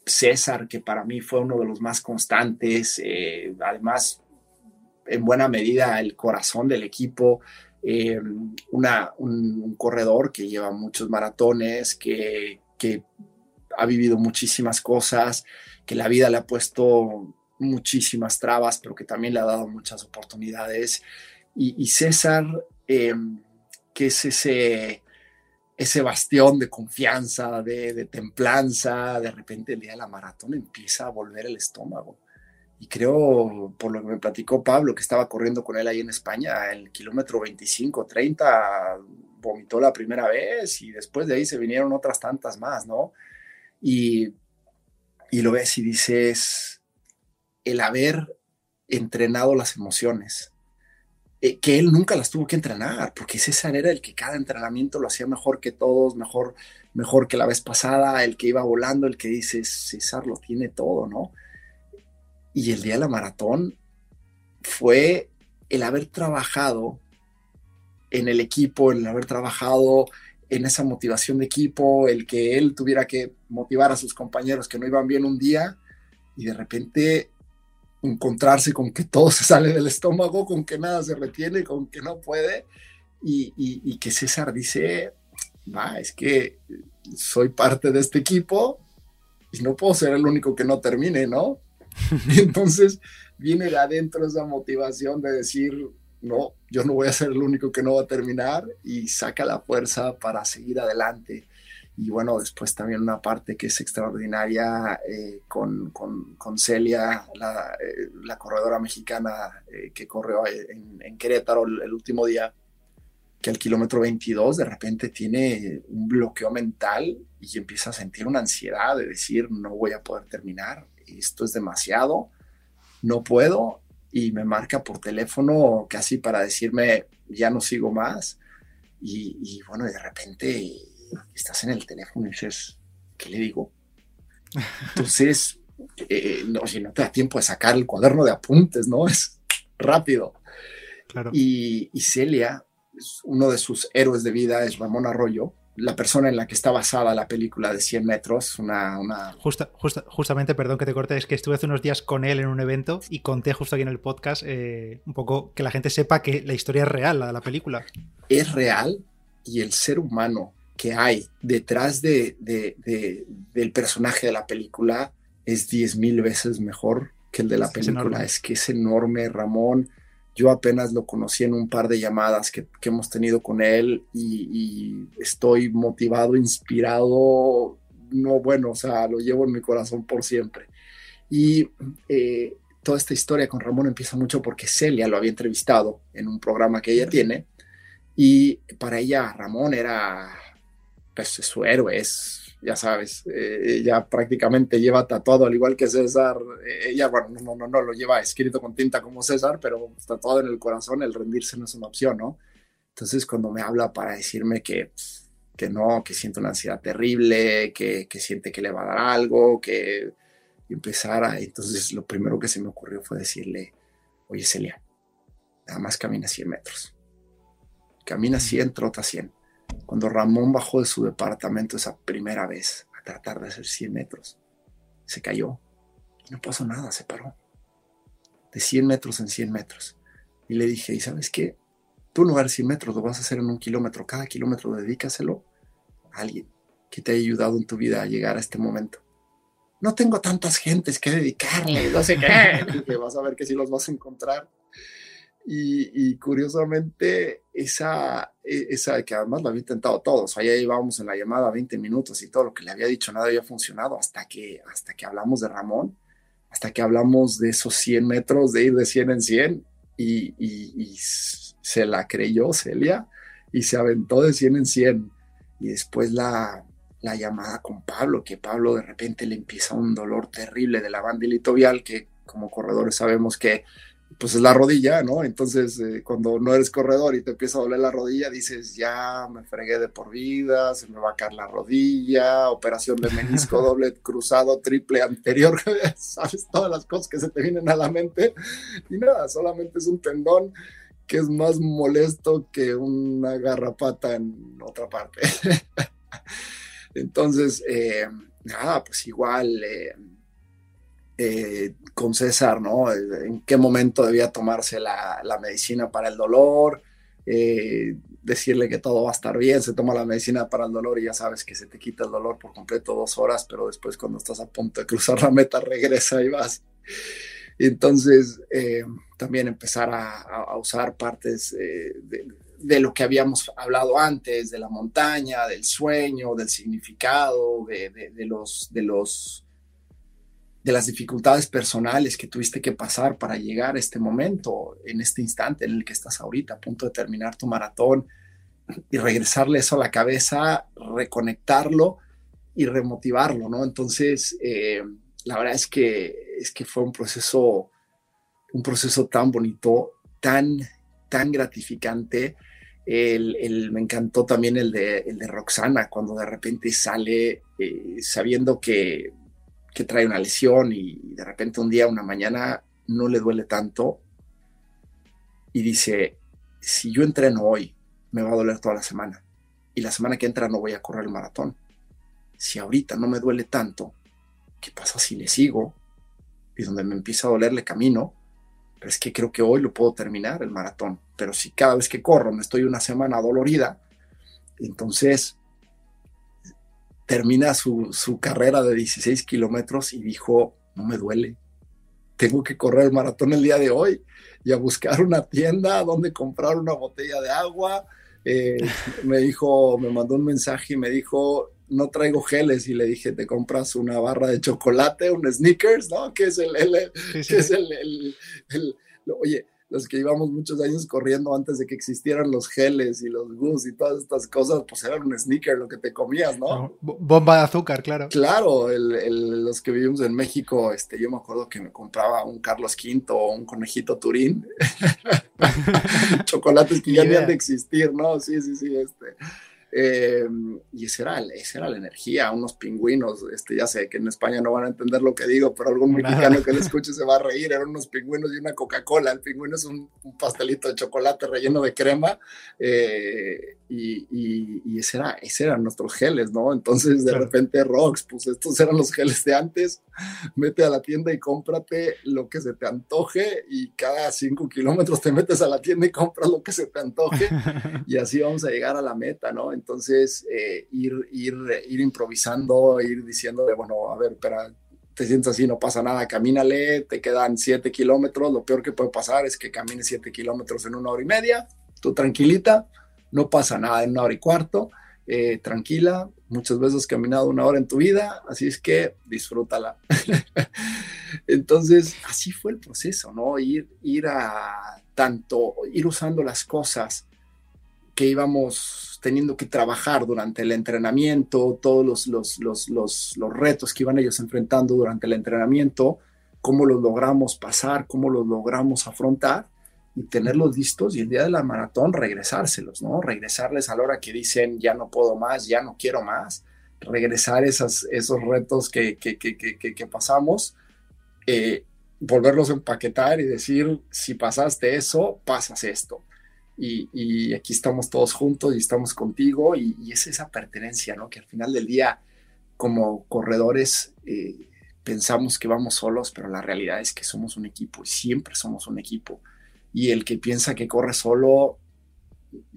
Speaker 2: César, que para mí fue uno de los más constantes, además en buena medida el corazón del equipo, eh, una, un, corredor que lleva muchos maratones, que, que, ha vivido muchísimas cosas, que la vida le ha puesto muchísimas trabas, pero que también le ha dado muchas oportunidades. Y, César, eh, que es ese, ese bastión de confianza, de, de, templanza, de repente el día de la maratón empieza a volver el estómago y creo, por lo que me platicó Pablo, que estaba corriendo con él ahí en España, el kilómetro 25, 30, vomitó la primera vez y después de ahí se vinieron otras tantas más, ¿no? Y, y lo ves y dices, el haber entrenado las emociones, eh, que él nunca las tuvo que entrenar, porque César era el que cada entrenamiento lo hacía mejor que todos, mejor, mejor que la vez pasada, el que iba volando, el que dice, César lo tiene todo, ¿no? Y el día de la maratón fue el haber trabajado en el equipo, el haber trabajado en esa motivación de equipo, el que él tuviera que motivar a sus compañeros que no iban bien un día y de repente encontrarse con que todo se sale del estómago, con que nada se retiene, con que no puede y, y que César dice, va, es que soy parte de este equipo y no puedo ser el único que no termine, ¿no? [LAUGHS] entonces viene de adentro esa motivación de decir, no, yo no voy a ser el único que no va a terminar y saca la fuerza para seguir adelante. Y bueno, después también una parte que es extraordinaria eh, con, con, Celia, la, eh, corredora mexicana eh, que corrió en, Querétaro el, último día, que al kilómetro 22 de repente tiene un bloqueo mental y empieza a sentir una ansiedad de decir, no voy a poder terminar esto es demasiado, no puedo, y me marca por teléfono casi para decirme, ya no sigo más. Y, bueno, de repente estás en el teléfono y dices, ¿qué le digo? Entonces, [LAUGHS] eh, no, si no te da tiempo de sacar el cuaderno de apuntes, ¿no? Es rápido. Claro. Y, y Celia, uno de sus héroes de vida es Ramón Arroyo, la persona en la que está basada la película de 100 metros, una... una...
Speaker 1: Justa, justamente, perdón que te corte, es que estuve hace unos días con él en un evento y conté justo aquí en el podcast eh, un poco que la gente sepa que la historia es real, la de la película.
Speaker 2: Es real y el ser humano que hay detrás de, del personaje de la película es 10.000 veces mejor que el de la película. Es, que es enorme, Ramón. Yo apenas lo conocí en un par de llamadas que, hemos tenido con él y, estoy motivado, inspirado. No, bueno, o sea, lo llevo en mi corazón por siempre. Y eh, toda esta historia con Ramón empieza mucho porque Celia lo había entrevistado en un programa que ella tiene y para ella Ramón era pues su héroe, es, ya sabes, eh, ella prácticamente lleva tatuado, al igual que César, eh, ella, bueno, no, no, no, lo lleva escrito con tinta como César, pero tatuado en el corazón, el rendirse no es una opción, ¿no? Entonces, cuando me habla para decirme que, que no, que siente una ansiedad terrible, que, que siente que le va a dar algo, que empezara, entonces lo primero que se me ocurrió fue decirle, oye Celia, nada más camina 100 metros. Camina 100, trota 100 cuando Ramón bajó de su departamento esa primera vez a tratar de hacer 100 metros, se cayó y no pasó nada, se paró. De 100 metros en 100 metros. Y le dije, ¿y sabes qué? Tú en lugar de 100 metros lo vas a hacer en un kilómetro. Cada kilómetro dedícaselo a alguien que te haya ayudado en tu vida a llegar a este momento. No tengo tantas gentes que dedicarle, no sé qué. [LAUGHS] vas a ver que sí los vas a encontrar. Y, curiosamente, esa, e, esa que además lo había intentado todos, allá íbamos en la llamada 20 minutos y todo lo que le había dicho nada había funcionado hasta que, hasta que hablamos de Ramón, hasta que hablamos de esos 100 metros, de ir de 100 en 100 y, y se la creyó Celia y se aventó de 100 en 100. Y después la, la llamada con Pablo, que Pablo de repente le empieza un dolor terrible de la banda vial que como corredores sabemos que pues es la rodilla, ¿no? Entonces, eh, cuando no eres corredor y te empieza a doler la rodilla, dices, ya me fregué de por vida, se me va a caer la rodilla, operación de menisco [LAUGHS] doble cruzado, triple anterior, [LAUGHS] sabes, todas las cosas que se te vienen a la mente. Y nada, solamente es un tendón que es más molesto que una garrapata en otra parte. [LAUGHS] Entonces, eh, nada, pues igual... Eh, eh, con César, ¿no? En qué momento debía tomarse la, medicina para el dolor, eh, decirle que todo va a estar bien, se toma la medicina para el dolor y ya sabes que se te quita el dolor por completo dos horas, pero después cuando estás a punto de cruzar la meta regresa y vas. Entonces, eh, también empezar a, usar partes de, de, lo que habíamos hablado antes, de la montaña, del sueño, del significado, de, los, de los de las dificultades personales que tuviste que pasar para llegar a este momento, en este instante en el que estás ahorita, a punto de terminar tu maratón, y regresarle eso a la cabeza, reconectarlo y remotivarlo, ¿no? Entonces, eh, la verdad es que, es que fue un proceso, un proceso tan bonito, tan, tan gratificante. Me encantó también el de, el de Roxana, cuando de repente sale eh, sabiendo que que trae una lesión y de repente un día, una mañana, no le duele tanto y dice, si yo entreno hoy, me va a doler toda la semana y la semana que entra no voy a correr el maratón. Si ahorita no me duele tanto, ¿qué pasa si le sigo? Y donde me empieza a doler le camino, pero es que creo que hoy lo puedo terminar el maratón. Pero si cada vez que corro me estoy una semana dolorida, entonces termina su, carrera de 16 kilómetros y dijo, no me duele, tengo que correr el maratón el día de hoy y a buscar una tienda donde comprar una botella de agua. Eh, me dijo, me mandó un mensaje y me dijo, no traigo geles y le dije, te compras una barra de chocolate, un sneakers, ¿no? Que es el, es el, el, oye, los que llevamos muchos años corriendo antes de que existieran los geles y los gus y todas estas cosas, pues eran un sneaker lo que te comías, ¿no?
Speaker 1: Bomba de azúcar, claro.
Speaker 2: Claro, los que vivimos en México, este, yo me acuerdo que me compraba un Carlos V o un conejito Turín, [LAUGHS] [LAUGHS] chocolates que ya ni han de existir, ¿no? Sí, sí, sí, este. Eh, y esa era, esa era la energía, unos pingüinos, este, ya sé que en España no van a entender lo que digo, pero algún mexicano que lo escuche se va a reír, eran unos pingüinos y una Coca-Cola, el pingüino es un, pastelito de chocolate relleno de crema, eh, y, y, ese, era, ese eran nuestros geles, ¿no? Entonces de repente Rox, pues estos eran los geles de antes, vete a la tienda y cómprate lo que se te antoje, y cada cinco kilómetros te metes a la tienda y compras lo que se te antoje, [LAUGHS] y así vamos a llegar a la meta, ¿no? Entonces, eh, ir, ir, ir improvisando, ir diciéndole, bueno, a ver, espera, te sientes así, no pasa nada, camínale, te quedan siete kilómetros, lo peor que puede pasar es que camines siete kilómetros en una hora y media, tú tranquilita, no pasa nada en una hora y cuarto, eh, tranquila, muchas veces has caminado una hora en tu vida, así es que disfrútala. [LAUGHS] Entonces, así fue el proceso, ¿no? Ir, ir a tanto, ir usando las cosas que íbamos teniendo que trabajar durante el entrenamiento, todos los, los, los, los, los retos que iban ellos enfrentando durante el entrenamiento, cómo los logramos pasar, cómo los logramos afrontar y tenerlos listos y el día de la maratón regresárselos, ¿no? Regresarles a la hora que dicen ya no puedo más, ya no quiero más, regresar esas, esos retos que, que, que, que pasamos, eh, volverlos a empaquetar y decir, si pasaste eso, pasas esto y, aquí estamos todos juntos y estamos contigo y, es esa pertenencia, ¿no? Que al final del día, como corredores, eh, pensamos que vamos solos, pero la realidad es que somos un equipo y siempre somos un equipo. Y el que piensa que corre solo,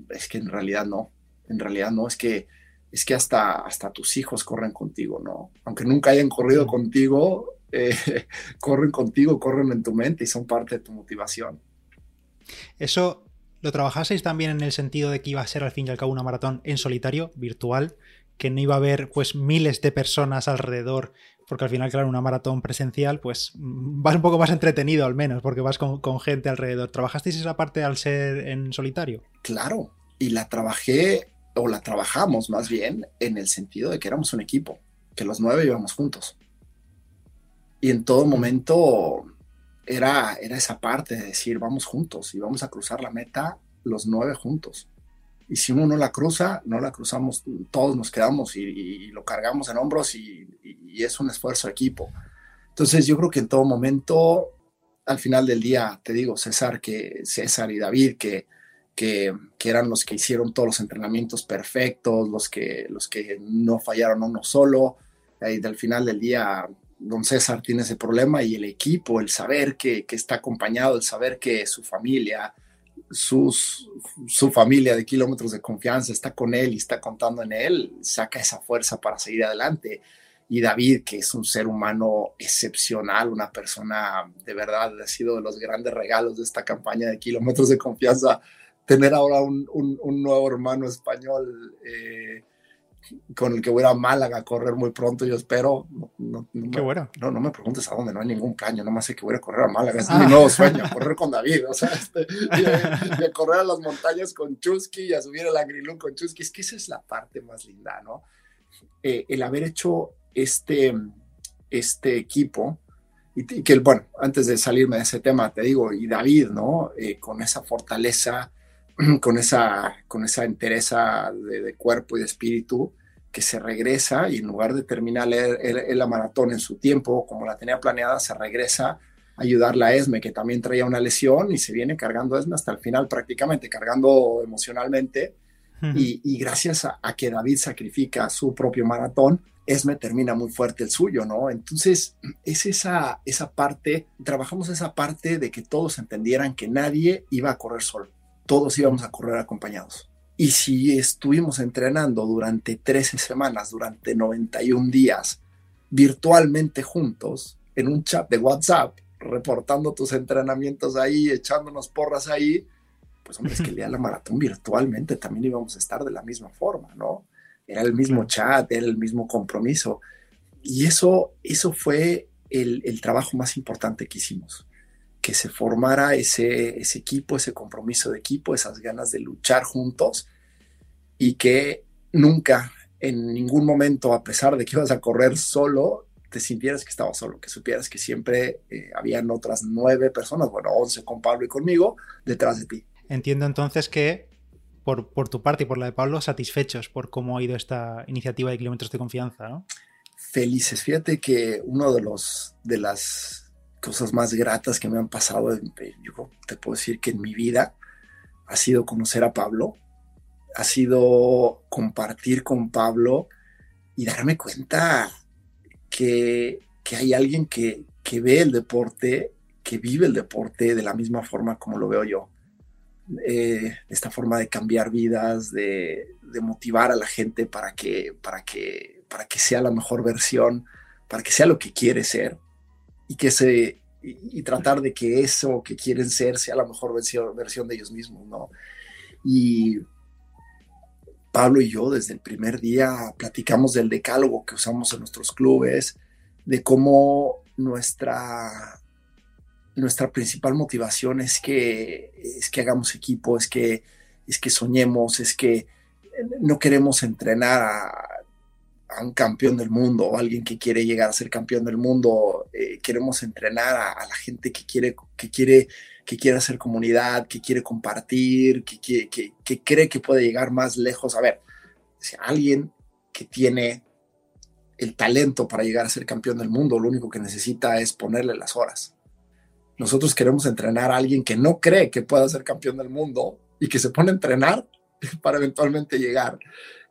Speaker 2: es que en realidad no, en realidad no, es que, es que hasta, hasta tus hijos corren contigo, ¿no? Aunque nunca hayan corrido contigo, eh, [LAUGHS] corren contigo, corren en tu mente y son parte de tu motivación.
Speaker 1: Eso ¿Lo trabajaseis también en el sentido de que iba a ser al fin y al cabo una maratón en solitario, virtual, que no iba a haber pues miles de personas alrededor, porque al final, claro, una maratón presencial, pues mm, vas un poco más entretenido al menos, porque vas con, gente alrededor. ¿Trabajasteis esa parte al ser en solitario?
Speaker 2: Claro, y la trabajé, o la trabajamos más bien, en el sentido de que éramos un equipo, que los nueve íbamos juntos. Y en todo momento era, esa parte de decir, vamos juntos y vamos a cruzar la meta los nueve juntos. Y si uno no la cruza, no la cruzamos, todos nos quedamos y, lo cargamos en hombros y, es un esfuerzo equipo. Entonces yo creo que en todo momento, al final del día, te digo, César, que César y David, que, que, eran los que hicieron todos los entrenamientos perfectos, los que, los que no fallaron uno solo, y al final del día don César tiene ese problema y el equipo, el saber que, está acompañado, el saber que su familia, sus, su familia de kilómetros de confianza está con él y está contando en él, saca esa fuerza para seguir adelante. Y David, que es un ser humano excepcional, una persona de verdad, ha sido de los grandes regalos de esta campaña de kilómetros de confianza, tener ahora un, nuevo hermano español. Eh, con el que voy a Málaga a correr muy pronto, yo espero. No,
Speaker 1: Qué bueno.
Speaker 2: No, no me preguntes a dónde, no hay ningún plan, yo nomás sé que voy a correr a Málaga, es mi ah. nuevo sueño, [LAUGHS] correr con David, o sea, este, y, a, correr a las montañas con Chusky y a subir el Agrilú con Chusky, es que esa es la parte más linda, ¿no? Eh, el haber hecho este, este equipo, y, que, bueno, antes de salirme de ese tema, te digo, y David, ¿no? Eh, con esa fortaleza, [CLEARS THROAT] con esa, con esa entereza de, cuerpo y de espíritu, que se regresa y en lugar de terminar la maratón en su tiempo, como la tenía planeada, se regresa a ayudarle a Esme, que también traía una lesión y se viene cargando a Esme hasta el final prácticamente, cargando emocionalmente. y, gracias a, que David sacrifica su propio maratón, Esme termina muy fuerte el suyo, ¿no? Entonces, es esa, esa parte, trabajamos esa parte de que todos entendieran que nadie iba a correr solo todos íbamos a correr acompañados. Y si estuvimos entrenando durante 13 semanas, durante 91 días, virtualmente juntos, en un chat de WhatsApp, reportando tus entrenamientos ahí, echándonos porras ahí, pues hombre, es que el día de la maratón virtualmente también íbamos a estar de la misma forma, ¿no? Era el mismo chat, era el mismo compromiso. Y eso, eso fue el, el trabajo más importante que hicimos que se formara ese, ese equipo, ese compromiso de equipo, esas ganas de luchar juntos y que nunca, en ningún momento, a pesar de que ibas a correr solo, te sintieras que estabas solo, que supieras que siempre eh, habían otras nueve personas, bueno, once con Pablo y conmigo, detrás de ti.
Speaker 1: Entiendo entonces que por, por, tu parte y por la de Pablo, satisfechos por cómo ha ido esta iniciativa de kilómetros de confianza, ¿no?
Speaker 2: Felices. Fíjate que uno de los de las cosas más gratas que me han pasado, yo te puedo decir que en mi vida ha sido conocer a Pablo, ha sido compartir con Pablo y darme cuenta que, que hay alguien que, que ve el deporte, que vive el deporte de la misma forma como lo veo yo. Eh, esta forma de cambiar vidas, de, de, motivar a la gente para que, para, que, para que sea la mejor versión, para que sea lo que quiere ser y que se y, tratar de que eso que quieren ser sea la mejor versión, versión de ellos mismos, ¿no? Y Pablo y yo desde el primer día platicamos del decálogo que usamos en nuestros clubes, de cómo nuestra, nuestra principal motivación es que, es que hagamos equipo, es que, es que soñemos, es que no queremos entrenar a, un campeón del mundo o alguien que quiere llegar a ser campeón del mundo. Eh, queremos entrenar a, la gente que quiere, que quiere, que quiere hacer comunidad, que quiere compartir, que, que, que cree que puede llegar más lejos. A ver, si alguien que tiene el talento para llegar a ser campeón del mundo, lo único que necesita es ponerle las horas. Nosotros queremos entrenar a alguien que no cree que pueda ser campeón del mundo y que se pone a entrenar [LAUGHS] para eventualmente llegar.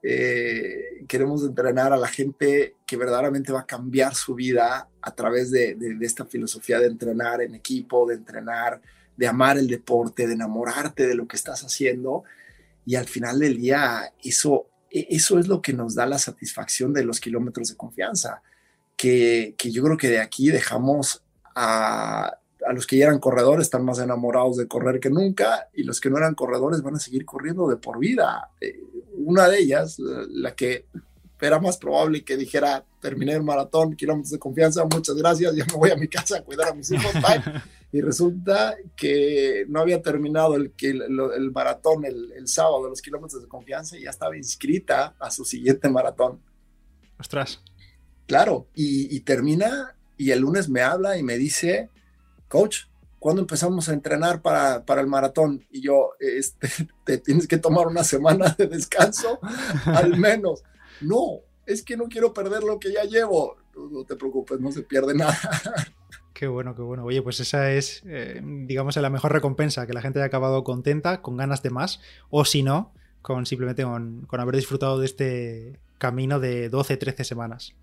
Speaker 2: Eh, queremos entrenar a la gente que verdaderamente va a cambiar su vida a través de, de, esta filosofía de entrenar en equipo, de entrenar, de amar el deporte, de enamorarte de lo que estás haciendo. Y al final del día, eso e, eso es lo que nos da la satisfacción de los kilómetros de confianza, que, yo creo que de aquí dejamos a, los que ya eran corredores, están más enamorados de correr que nunca, y los que no eran corredores van a seguir corriendo de por vida. Eh, una de ellas, la que era más probable que dijera, terminé el maratón, kilómetros de confianza, muchas gracias, ya me voy a mi casa a cuidar a mis hijos, [LAUGHS] y resulta que no había terminado el, el, maratón el, el, sábado los kilómetros de confianza y ya estaba inscrita a su siguiente maratón.
Speaker 1: Ostras.
Speaker 2: Claro, y, y termina y el lunes me habla y me dice, coach, ¿cuándo empezamos a entrenar para, para, el maratón? Y yo, este, [LAUGHS] te tienes que tomar una semana de descanso, [LAUGHS] al menos. No, es que no quiero perder lo que ya llevo. No, te preocupes, no se pierde nada. [LAUGHS]
Speaker 1: Qué bueno, qué bueno. Oye, pues esa es, eh, digamos, la mejor recompensa, que la gente haya acabado contenta, con ganas de más, o si no, con simplemente con, haber disfrutado de este camino de 12, 13 semanas.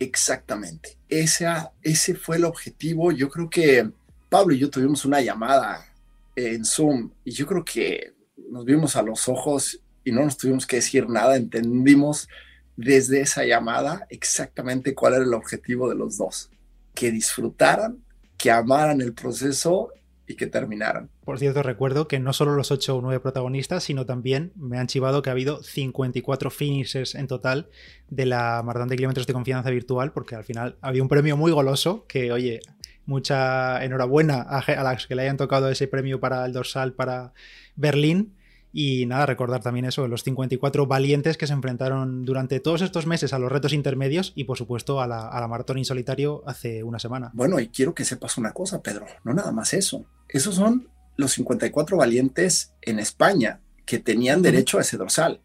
Speaker 2: Exactamente. Esa, ese fue el objetivo. Yo creo que Pablo y yo tuvimos una llamada en Zoom y yo creo que nos vimos a los ojos y no nos tuvimos que decir nada. Entendimos desde esa llamada exactamente cuál era el objetivo de los dos que disfrutaran, que amaran el proceso y que terminaran.
Speaker 1: Por cierto, recuerdo que no solo los 8 o 9 protagonistas, sino también me han chivado que ha habido 54 finishers en total de la maratón de kilómetros de confianza virtual, porque al final había un premio muy goloso que, oye, mucha enhorabuena a, a las que le hayan tocado ese premio para el dorsal para Berlín y nada, recordar también eso, los 54 valientes que se enfrentaron durante todos estos meses a los retos intermedios y por supuesto a la, a la maratón en solitario hace una semana.
Speaker 2: Bueno, y quiero que sepas una cosa, Pedro, no nada más eso. Esos son los 54 valientes en España que tenían derecho a ese dorsal.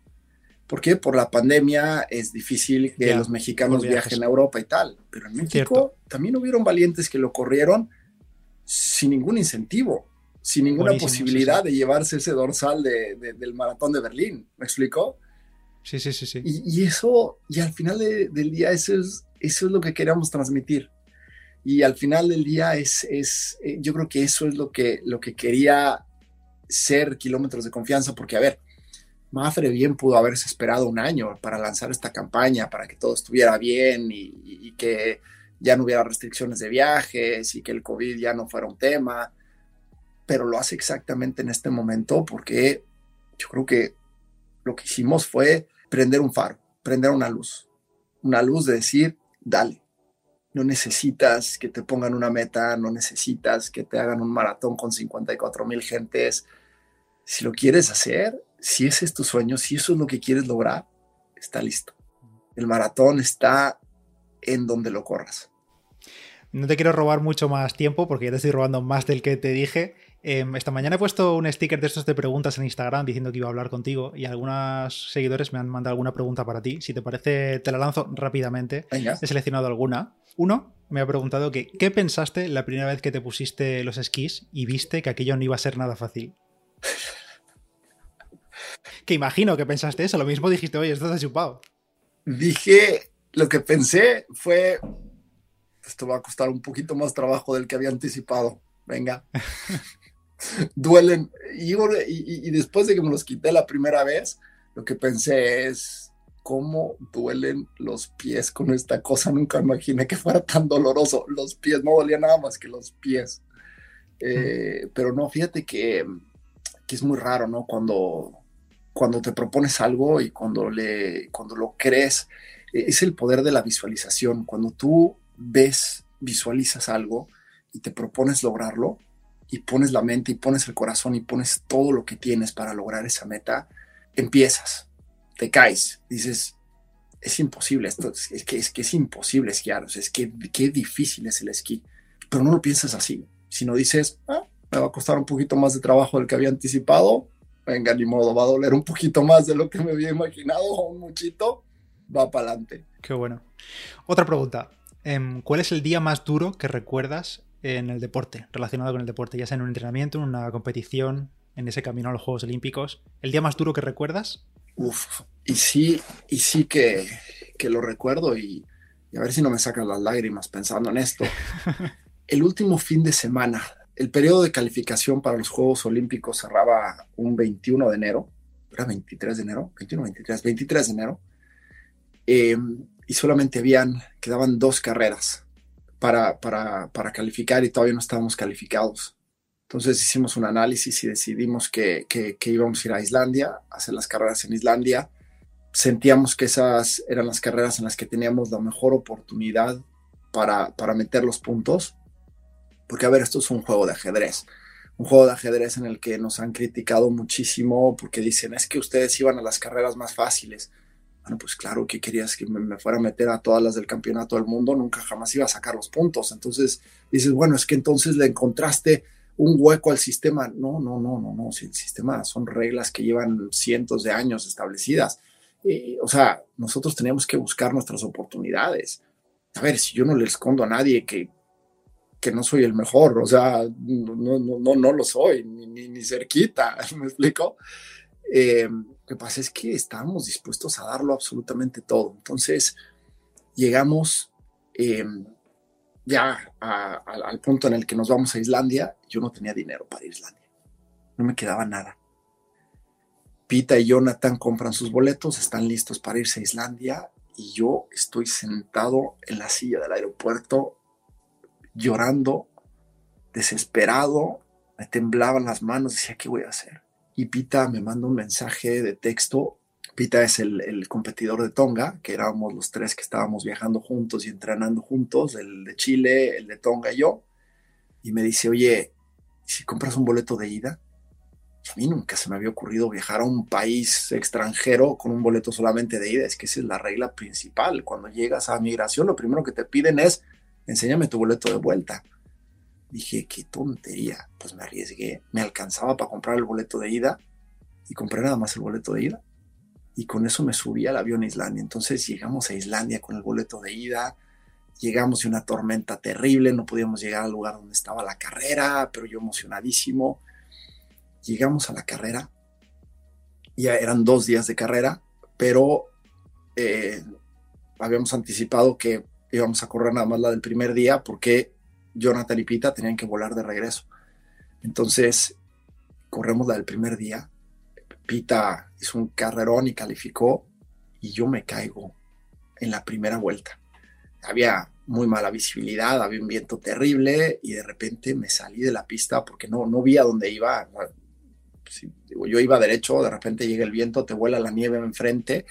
Speaker 2: Porque por la pandemia es difícil que los mexicanos viajen a Europa y tal. Pero en México también hubieron valientes que lo corrieron sin ningún incentivo sin ninguna posibilidad de llevarse ese dorsal del maratón de Berlín. ¿Me explicó?
Speaker 1: Sí, sí, sí, sí.
Speaker 2: Y, eso, y al final del día, eso es, eso es lo que queríamos transmitir. Y al final del día, es, es eh, yo creo que eso es lo que, lo que quería ser kilómetros de confianza, porque a ver, Mafre bien pudo haberse esperado un año para lanzar esta campaña, para que todo estuviera bien y, y que ya no hubiera restricciones de viajes y que el COVID ya no fuera un tema pero lo hace exactamente en este momento porque yo creo que lo que hicimos fue prender un faro, prender una luz, una luz de decir, dale, no necesitas que te pongan una meta, no necesitas que te hagan un maratón con 54 mil gentes. Si lo quieres hacer, si ese es tu sueño, si eso es lo que quieres lograr, está listo. El maratón está en donde lo corras.
Speaker 1: No te quiero robar mucho más tiempo porque ya te estoy robando más del que te dije Em, esta mañana he puesto un sticker de estos de preguntas en Instagram diciendo que iba a hablar contigo y algunos seguidores me han mandado alguna pregunta para ti. Si te parece, te la lanzo rápidamente. He seleccionado alguna. Uno me ha preguntado que, ¿qué pensaste la primera vez que te pusiste los esquís y viste que aquello no iba a ser nada fácil? Que imagino que pensaste eso. Lo mismo dijiste, oye, esto está chupado.
Speaker 2: Dije, lo que pensé fue, esto va a costar un poquito más trabajo del que había anticipado. Venga. [LAUGHS] duelen. Y, después de que me los quité la primera vez, lo que pensé es, ¿cómo duelen los pies con esta cosa? Nunca imaginé que fuera tan doloroso. Los pies, no dolían nada más que los pies. Eh, pero no, fíjate que, que, es muy raro, ¿no? Cuando, cuando te propones algo y cuando, le, cuando lo crees, es el poder de la visualización. Cuando tú ves, visualizas algo y te propones lograrlo, y pones la mente y pones el corazón y pones todo lo que tienes para lograr esa meta, empiezas, te caes, dices, es imposible, esto es que es, que es imposible esquiar, es que qué difícil es el esquí, pero no lo piensas así, sino dices, ah, me va a costar un poquito más de trabajo del que había anticipado, venga, ni modo, va a doler un poquito más de lo que me había imaginado, o un muchito, va para adelante.
Speaker 1: Qué bueno. Otra pregunta, em, ¿cuál es el día más duro que recuerdas en el deporte, relacionado con el deporte, ya sea en un entrenamiento, en una competición, en ese camino a los Juegos Olímpicos. ¿El día más duro que recuerdas?
Speaker 2: Uf, y sí, y sí que, que lo recuerdo y, a ver si no me sacan las lágrimas pensando en esto. [LAUGHS] el último fin de semana, el periodo de calificación para los Juegos Olímpicos cerraba un 21 de enero, era 23 de enero, 21, 23, 23 de enero, eh, y solamente habían, quedaban dos carreras para, para, calificar y todavía no estábamos calificados. Entonces hicimos un análisis y decidimos que, que, íbamos a ir a Islandia, a hacer las carreras en Islandia. Sentíamos que esas eran las carreras en las que teníamos la mejor oportunidad para, para meter los puntos. Porque, a ver, esto es un juego de ajedrez. Un juego de ajedrez en el que nos han criticado muchísimo porque dicen, es que ustedes iban a las carreras más fáciles. Bueno, pues claro que querías que me, fuera a meter a todas las del campeonato del mundo, nunca jamás iba a sacar los puntos. Entonces dices, bueno, es que entonces le encontraste un hueco al sistema. No, no, no, no, no. Si el sistema son reglas que llevan cientos de años establecidas. Eh, o sea, nosotros teníamos que buscar nuestras oportunidades. A ver, si yo no le escondo a nadie que, que no soy el mejor, o sea, no, no, no, no lo soy, ni, ni, ni cerquita, [LAUGHS] ¿me explico? Eh, lo que pasa es que estábamos dispuestos a darlo absolutamente todo. Entonces, llegamos eh, ya al punto en el que nos vamos a Islandia. Yo no tenía dinero para Islandia. No me quedaba nada. Pita y Jonathan compran sus boletos, están listos para irse a Islandia y yo estoy sentado en la silla del aeropuerto llorando, desesperado, me temblaban las manos, decía, ¿qué voy a hacer? y Pita me manda un mensaje de texto. Pita es el, competidor de Tonga, que éramos los tres que estábamos viajando juntos y entrenando juntos, el de Chile, el de Tonga y yo. Y me dice, oye, si compras un boleto de ida, a mí nunca se me había ocurrido viajar a un país extranjero con un boleto solamente de ida. Es que esa es la regla principal. Cuando llegas a migración, lo primero que te piden es, enséñame tu boleto de vuelta. Dije, qué tontería. Pues me arriesgué. Me alcanzaba para comprar el boleto de ida y compré nada más el boleto de ida. Y con eso me subí al avión a Islandia. Entonces llegamos a Islandia con el boleto de ida. Llegamos y una tormenta terrible. No podíamos llegar al lugar donde estaba la carrera, pero yo emocionadísimo. Llegamos a la carrera. Ya eran dos días de carrera, pero eh, habíamos anticipado que íbamos a correr nada más la del primer día porque Jonathan y Pita tenían que volar de regreso. Entonces, corremos la del primer día. Pita hizo un carrerón y calificó y yo me caigo en la primera vuelta. Había muy mala visibilidad, había un viento terrible y de repente me salí de la pista porque no, no vi a dónde iba. yo iba derecho, de repente llega el viento, te vuela la nieve enfrente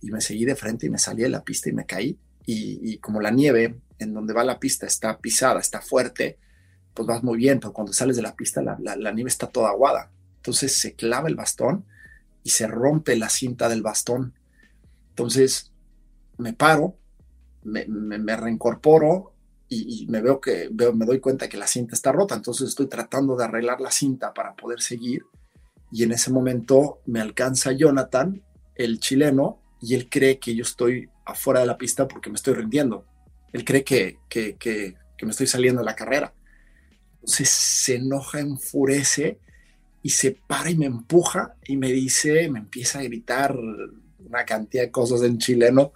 Speaker 2: y me seguí de frente y me salí de la pista y me caí. Y como la nieve en donde va la pista está pisada, está fuerte, pues vas muy bien, pero cuando sales de la pista la, nieve está toda aguada. Entonces se clava el bastón y se rompe la cinta del bastón. Entonces me paro, me, reincorporo y, me veo que veo, me doy cuenta que la cinta está rota, entonces estoy tratando de arreglar la cinta para poder seguir y en ese momento me alcanza Jonathan, el chileno, y él cree que yo estoy afuera de la pista porque me estoy rindiendo. Él cree que, que, que, que me estoy saliendo de la carrera. Entonces se enoja, enfurece y se para y me empuja y me dice, me empieza a gritar una cantidad de cosas en chileno.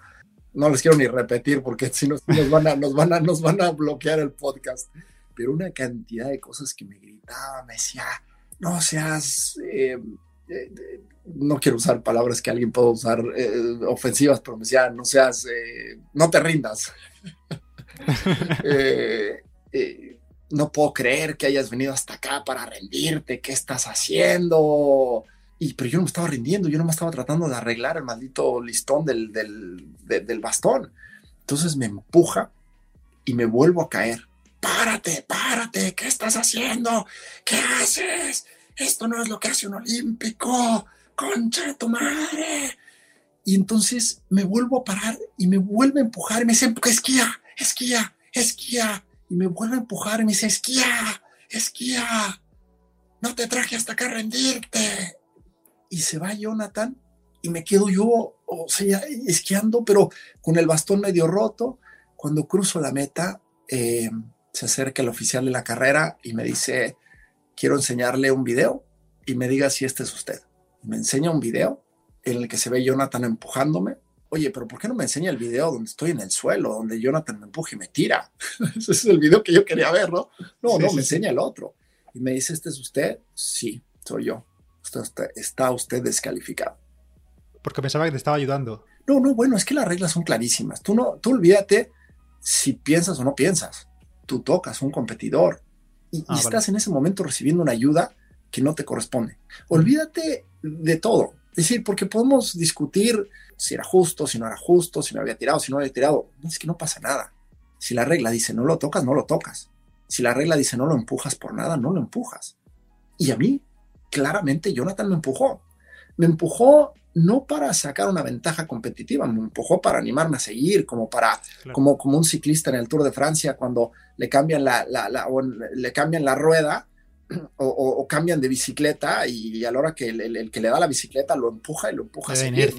Speaker 2: No les quiero ni repetir porque si no nos van a, nos van a, nos van a bloquear el podcast. Pero una cantidad de cosas que me gritaba, me decía, no seas, eh, eh, no quiero usar palabras que alguien pueda usar eh, ofensivas, pero me decía, no seas, no te rindas. [LAUGHS] no puedo creer que hayas venido hasta acá para rendirte, ¿qué estás haciendo? Y, pero yo no me estaba rindiendo, yo no me estaba tratando de arreglar el maldito listón del, del, bastón. Entonces me empuja y me vuelvo a caer. Párate, párate, ¿qué estás haciendo? ¿Qué haces? Esto no es lo que hace un olímpico, concha de tu madre. Y entonces me vuelvo a parar y me vuelve a empujar y me dice, esquía, esquía, esquía y me vuelve a empujar y me dice, esquía, esquía, no te traje hasta acá a rendirte. Y se va Jonathan y me quedo yo, o esquiando, pero con el bastón medio roto. Cuando cruzo la meta, eh, se acerca el oficial de la carrera y me dice, quiero enseñarle un video y me diga si este es usted. Me enseña un video en el que se ve Jonathan empujándome oye, pero ¿por qué no me enseña el video donde estoy en el suelo, donde Jonathan me empuja y me tira? [LAUGHS] Ese es el video que yo quería ver, ¿no? No, no, me enseña el otro. Y me dice, ¿este es usted? Sí, soy yo. está usted descalificado.
Speaker 1: Porque pensaba que te estaba ayudando.
Speaker 2: No, no, bueno, es que las reglas son clarísimas. Tú no, tú olvídate si piensas o no piensas. Tú tocas un competidor y, ah, estás en ese momento recibiendo una ayuda que no te corresponde. Olvídate de todo. Es decir, porque podemos discutir si era justo, si no era justo, si no había tirado, si no había tirado. Es que no pasa nada. Si la regla dice no lo tocas, no lo tocas. Si la regla dice no lo empujas por nada, no lo empujas. Y a mí, claramente, Jonathan me empujó. Me empujó no para sacar una ventaja competitiva, me empujó para animarme a seguir, como para, como, como un ciclista en el Tour de Francia cuando le cambian la, le cambian la rueda [CLEARS THROAT] o, cambian de bicicleta y a la hora que el, que le da la bicicleta lo empuja y lo empuja a seguir.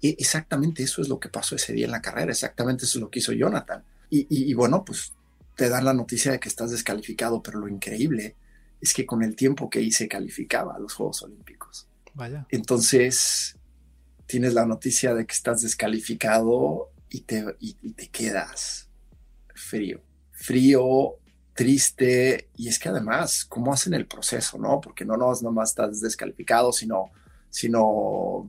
Speaker 2: Y exactamente eso es lo que pasó ese día en la carrera, exactamente eso es lo que hizo Jonathan. Y, bueno, pues te dan la noticia de que estás descalificado, pero lo increíble es que con el tiempo que hice calificaba a los Juegos Olímpicos.
Speaker 1: Vaya.
Speaker 2: Entonces tienes la noticia de que estás descalificado y te, y te quedas frío. Frío, triste y es que además, ¿cómo hacen el proceso, no? Porque no, no nomás estás descalificado, sino, sino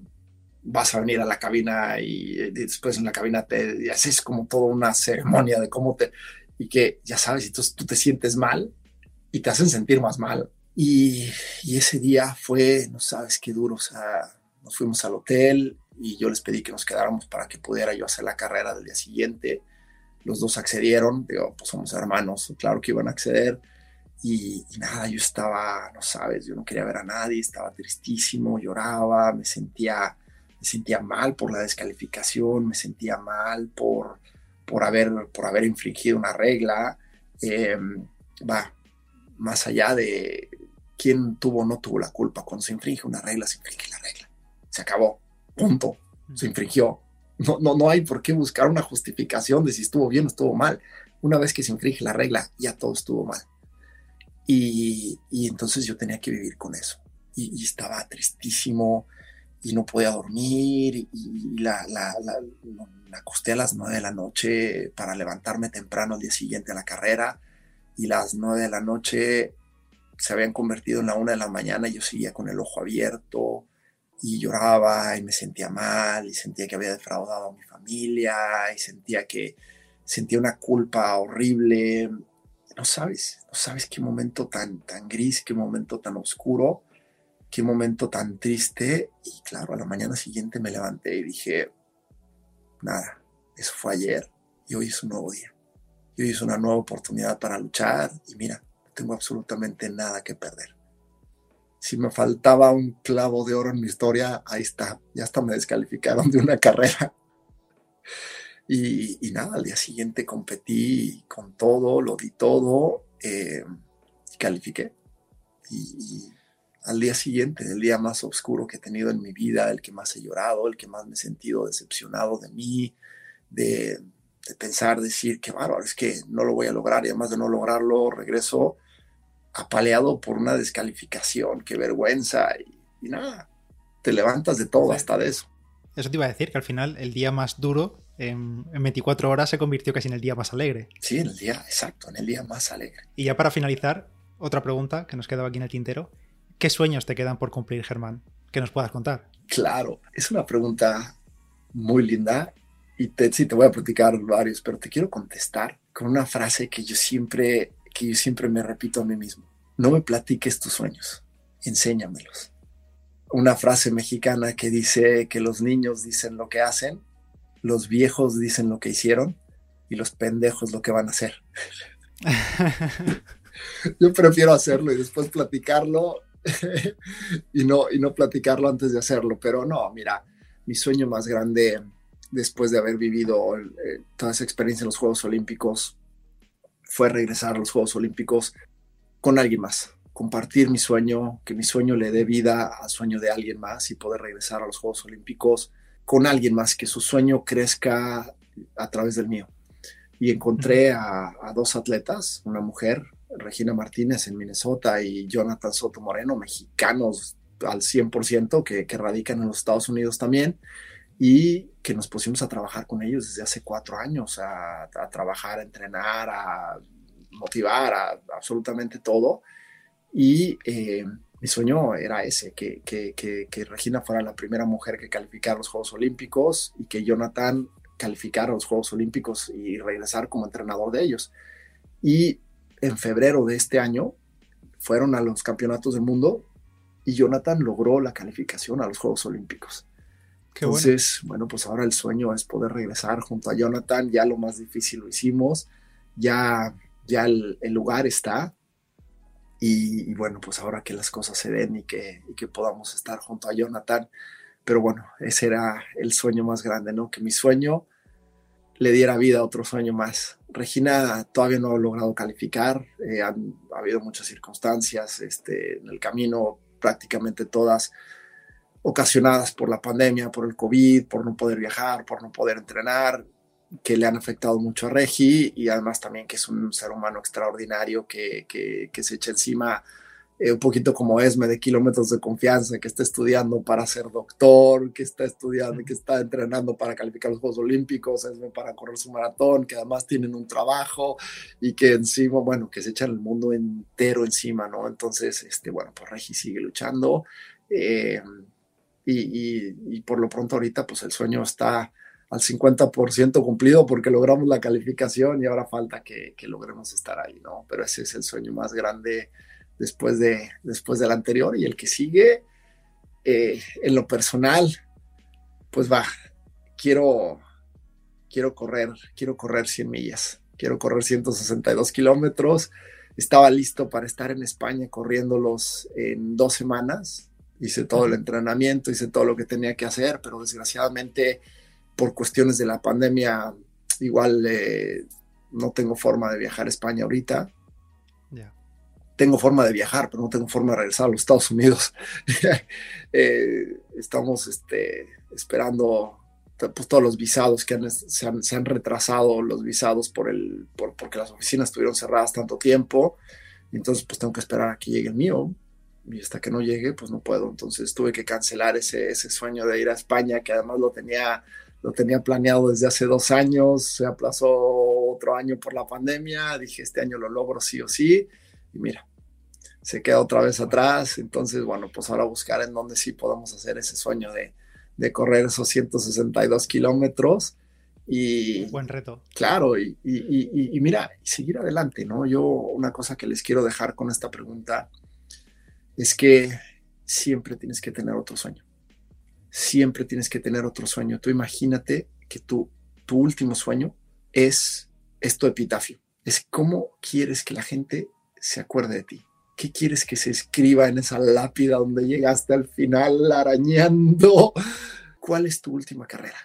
Speaker 2: vas a venir a la cabina y después en la cabina te haces como toda una ceremonia de cómo te, y que ya sabes, entonces tú te sientes mal y te hacen sentir más mal. Y, y ese día fue, no sabes qué duro, o sea, nos fuimos al hotel y yo les pedí que nos quedáramos para que pudiera yo hacer la carrera del día siguiente los dos accedieron, digo, pues somos hermanos, claro que iban a acceder. Y, nada, yo estaba, no sabes, yo no quería ver a nadie, estaba tristísimo, lloraba, me sentía, me sentía mal por la descalificación, me sentía mal por, por, haber, por haber infringido una regla. Em, va, más allá de quién tuvo o no tuvo la culpa, cuando se infringe una regla, se infringe la regla. Se acabó, punto, se infringió, no, no, no hay por qué buscar una justificación de si estuvo bien o estuvo mal. Una vez que se infringe la regla, ya todo estuvo mal. Y, entonces yo tenía que vivir con eso. Y, estaba tristísimo y no podía dormir y, la, la, acosté a las nueve de la noche para levantarme temprano al día siguiente a la carrera y las nueve de la noche se habían convertido en la una de la mañana y yo seguía con el ojo abierto y lloraba y me sentía mal y sentía que había defraudado a mi familia y sentía que sentía una culpa horrible. No sabes, no sabes qué momento tan, tan gris, qué momento tan oscuro, qué momento tan triste. Y claro, a la mañana siguiente me levanté y dije, nada, eso fue ayer y hoy es un nuevo día. Y hoy es una nueva oportunidad para luchar y mira, tengo absolutamente nada que perder si me faltaba un clavo de oro en mi historia, ahí está, ya hasta me descalificaron de una carrera. [LAUGHS] Y, nada, al día siguiente competí con todo, lo di todo, eh, califiqué. Y, al día siguiente, el día más oscuro que he tenido en mi vida, el que más he llorado, el que más me he sentido decepcionado de mí, de, pensar, decir, qué bárbaro, es que no lo voy a lograr y además de no lograrlo, regreso apaleado por una descalificación, qué vergüenza y, nada, te levantas de todo, hasta de eso.
Speaker 1: Eso te iba a decir, que al final el día más duro en, 24 horas se convirtió casi en el día más alegre.
Speaker 2: Sí, en el día, exacto, en el día más alegre.
Speaker 1: Y ya para finalizar, otra pregunta que nos quedaba aquí en el tintero. ¿Qué sueños te quedan por cumplir, Germán? Que nos puedas contar.
Speaker 2: Claro, es una pregunta muy linda y te, sí te voy a platicar varios, pero te quiero contestar con una frase que yo siempre, que yo siempre me repito a mí mismo. No me platiques tus sueños, enséñamelos. Una frase mexicana que dice que los niños dicen lo que hacen, los viejos dicen lo que hicieron y los pendejos lo que van a hacer. [LAUGHS] yo prefiero hacerlo y después platicarlo [LAUGHS] y, no, y no platicarlo antes de hacerlo. Pero no, mira, mi sueño más grande después de haber vivido eh, toda esa experiencia en los Juegos Olímpicos fue regresar a los Juegos Olímpicos con alguien más, compartir mi sueño, que mi sueño le dé vida al sueño de alguien más y poder regresar a los Juegos Olímpicos con alguien más, que su sueño crezca a través del mío. Y encontré a, a dos atletas, una mujer Regina Martínez en Minnesota y Jonathan Soto Moreno, mexicanos al 100% que, que radican en los Estados Unidos también y que nos pusimos a trabajar con ellos desde hace cuatro años, a, trabajar, a entrenar, a motivar, a, absolutamente todo. Y eh, mi sueño era ese, que, que, que, Regina fuera la primera mujer que calificara los Juegos Olímpicos y que Jonathan calificara los Juegos Olímpicos y regresar como entrenador de ellos. Y en febrero de este año fueron a los campeonatos del mundo y Jonathan logró la calificación a los Juegos Olímpicos. Entonces, bueno. pues ahora el sueño es poder regresar junto a Jonathan, ya lo más difícil lo hicimos, ya, ya el, lugar está y, bueno, pues ahora que las cosas se den y que, y que podamos estar junto a Jonathan, pero bueno, ese era el sueño más grande, ¿no? Que mi sueño le diera vida a otro sueño más. Regina todavía no ha logrado calificar, eh, han ha habido muchas circunstancias este, en el camino, prácticamente todas ocasionadas por la pandemia, por el COVID, por no poder viajar, por no poder entrenar, que le han afectado mucho a Regi y además también que es un ser humano extraordinario que, que, que se echa encima eh, un poquito como Esme de kilómetros de confianza, que está estudiando para ser doctor, que está estudiando, que está entrenando para calificar los Juegos Olímpicos, Esme para correr su maratón, que además tienen un trabajo y que encima, bueno, que se echan el mundo entero encima, ¿no? Entonces, este, bueno, pues Regi sigue luchando. Eh, y, y, por lo pronto ahorita, pues el sueño está al 50% cumplido porque logramos la calificación y ahora falta que, que logremos estar ahí, ¿no? Pero ese es el sueño más grande después, de, después del anterior y el que sigue, eh, en lo personal, pues va, quiero, quiero correr, quiero correr 100 millas, quiero correr 162 kilómetros. Estaba listo para estar en España corriéndolos en dos semanas. Hice todo el entrenamiento, hice todo lo que tenía que hacer, pero desgraciadamente por cuestiones de la pandemia, igual eh, no tengo forma de viajar a España ahorita tengo forma de viajar, pero no tengo forma de regresar a los Estados Unidos. [LAUGHS] Eh, estamos este, esperando pues, todos los visados que se, han, retrasado, los visados por el, por, porque las oficinas estuvieron cerradas tanto tiempo. Entonces, pues tengo que esperar a que llegue el mío. Y hasta que no llegue, pues no puedo. Entonces tuve que cancelar ese, ese sueño de ir a España, que además lo tenía, lo tenía planeado desde hace dos años. Se aplazó otro año por la pandemia. Dije, este año lo logro sí o sí y mira, se queda otra vez atrás. Entonces, bueno, pues ahora buscar en dónde sí podemos hacer ese sueño de, de correr esos 162 kilómetros. Y,
Speaker 1: Buen reto.
Speaker 2: Claro, y, y, y, mira, seguir adelante, ¿no? Yo una cosa que les quiero dejar con esta pregunta es que siempre tienes que tener otro sueño. Siempre tienes que tener otro sueño. Tú imagínate que tu, tu último sueño es, es tu epitafio. Es cómo quieres que la gente se acuerde de ti? ¿Qué quieres que se escriba en esa lápida donde llegaste al final arañando? ¿Cuál es tu última carrera?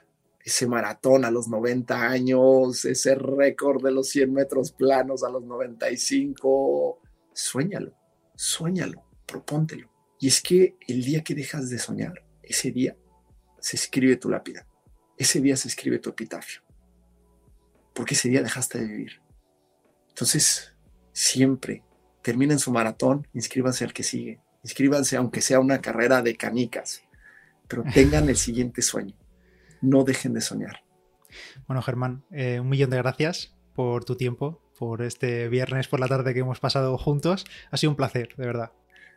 Speaker 2: ese maratón a los 90 años, ese récord de los 100 metros planos a los 95. Suéñalo, suéñalo, propóntelo. Y es que el día que dejas de soñar, ese día se escribe tu lápida, ese día se escribe tu epitafio, porque ese día dejaste de vivir. Entonces, siempre terminen su maratón, inscríbanse al que sigue, inscríbanse aunque sea una carrera de canicas, pero [LAUGHS] tengan el siguiente sueño no dejen de soñar.
Speaker 1: Bueno, Germán, eh, un millón de gracias por tu tiempo, por este viernes por la tarde que hemos pasado juntos. Ha sido un placer, de verdad.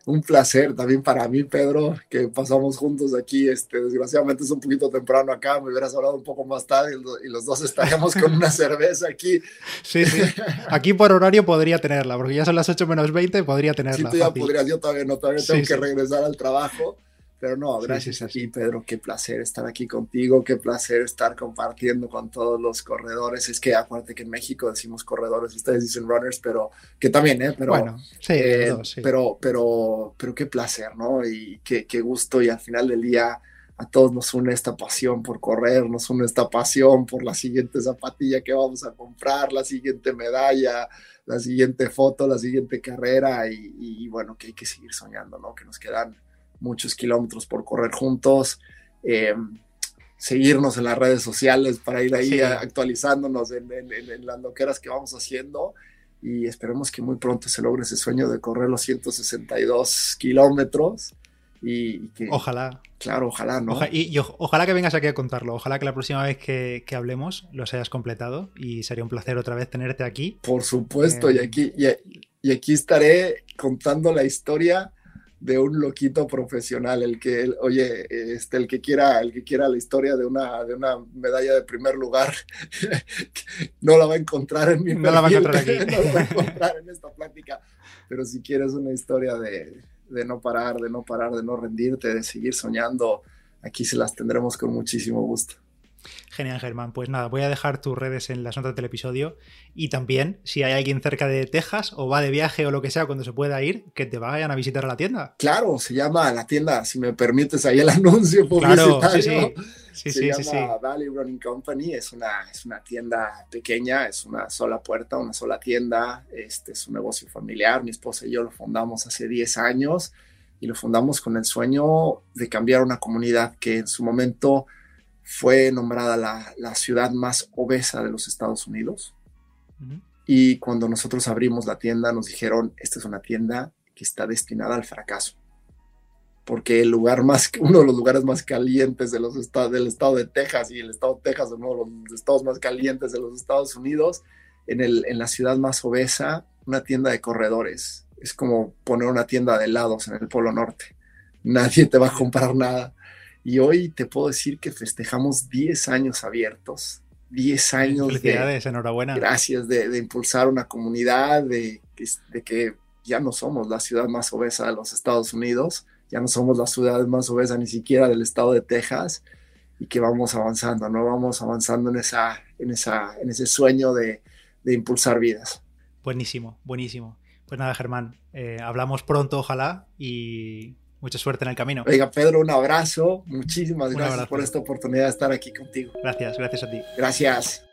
Speaker 2: Un placer también para mí, Pedro, que pasamos juntos aquí. Este, desgraciadamente es un poquito temprano acá, me hubieras hablado un poco más tarde y los dos estaríamos con una [LAUGHS] cerveza aquí.
Speaker 1: Sí, sí. Aquí por horario podría tenerla, porque ya son las 8 menos 20, podría tenerla.
Speaker 2: Sí, tú ya podrías, yo todavía no, todavía tengo que regresar al trabajo. Pero no, gracias a ti, Pedro. Qué placer estar aquí contigo, qué placer estar compartiendo con todos los corredores. Es que acuérdate que en México decimos corredores, ustedes dicen runners, pero que también, ¿eh? Pero,
Speaker 1: bueno, sí,
Speaker 2: eh, pero, pero, pero qué placer, ¿no? Y qué, qué gusto. Y al final del día, a todos nos une esta pasión por correr, nos une esta pasión por la siguiente zapatilla que vamos a comprar, la siguiente medalla, la siguiente foto, la siguiente carrera y, y bueno, que hay que seguir soñando, ¿no? Que nos quedan muchos kilómetros por correr juntos. Eh, seguirnos en las redes sociales para ir ahí actualizándonos en, las loqueras que vamos haciendo y esperemos que muy pronto se logre ese sueño de correr los 162 kilómetros y, que...
Speaker 1: Ojalá.
Speaker 2: Claro, ojalá, ¿no?
Speaker 1: y, ojalá que vengas aquí a contarlo, ojalá que la próxima vez que, hablemos los hayas completado y sería un placer otra vez tenerte aquí.
Speaker 2: Por supuesto, y, eh, aquí, y aquí estaré contando la historia de un loquito profesional, el que, oye, este, el que quiera, el que quiera la historia de una, de una medalla de primer lugar, [LAUGHS] no la va a encontrar en mi
Speaker 1: no la va a encontrar aquí. [LAUGHS]
Speaker 2: no la va a encontrar en esta plática, pero si quieres una historia de, de no parar, de no parar, de no rendirte, de seguir soñando, aquí se las tendremos con muchísimo gusto.
Speaker 1: Genial, Germán. Pues nada, voy a dejar tus redes en las notas del episodio y también, si hay alguien cerca de Texas o va de viaje o lo que sea cuando se pueda ir, que te vayan a visitar a la tienda.
Speaker 2: Claro, se llama la tienda, si me permites ahí el [LAUGHS] anuncio publicitario. Claro, sí, sí. se llama Valley Running Company, es una, es una tienda pequeña, es una sola puerta, una sola tienda, este es un negocio familiar, mi esposa y yo lo fundamos hace 10 años y lo fundamos con el sueño de cambiar una comunidad que en su momento fue nombrada la, ciudad más obesa de los Estados Unidos. Y cuando nosotros abrimos la tienda, nos dijeron, esta es una tienda que está destinada al fracaso. Porque el lugar más, uno de los lugares más calientes de los estados, del estado de Texas y el estado de Texas es uno de los estados más calientes de los Estados Unidos, en, el, en la ciudad más obesa, una tienda de corredores. Es como poner una tienda de helados en el Polo Norte. Nadie te va a comprar nada. Y hoy te puedo decir que festejamos 10 años abiertos, 10 años
Speaker 1: Felicidades, enhorabuena.
Speaker 2: Gracias de, impulsar una comunidad, de, de, que ya no somos la ciudad más obesa de los Estados Unidos, ya no somos la ciudad más obesa ni siquiera del estado de Texas y que vamos avanzando, ¿no? Vamos avanzando en, esa, en, esa, en ese sueño de, de impulsar vidas.
Speaker 1: Buenísimo, buenísimo. Pues nada, Germán, eh, hablamos pronto, ojalá, y Mucha suerte en el camino.
Speaker 2: Oiga, Pedro, un abrazo. Muchísimas un gracias abrazo. por esta oportunidad de estar aquí contigo.
Speaker 1: Gracias, gracias a ti.
Speaker 2: Gracias.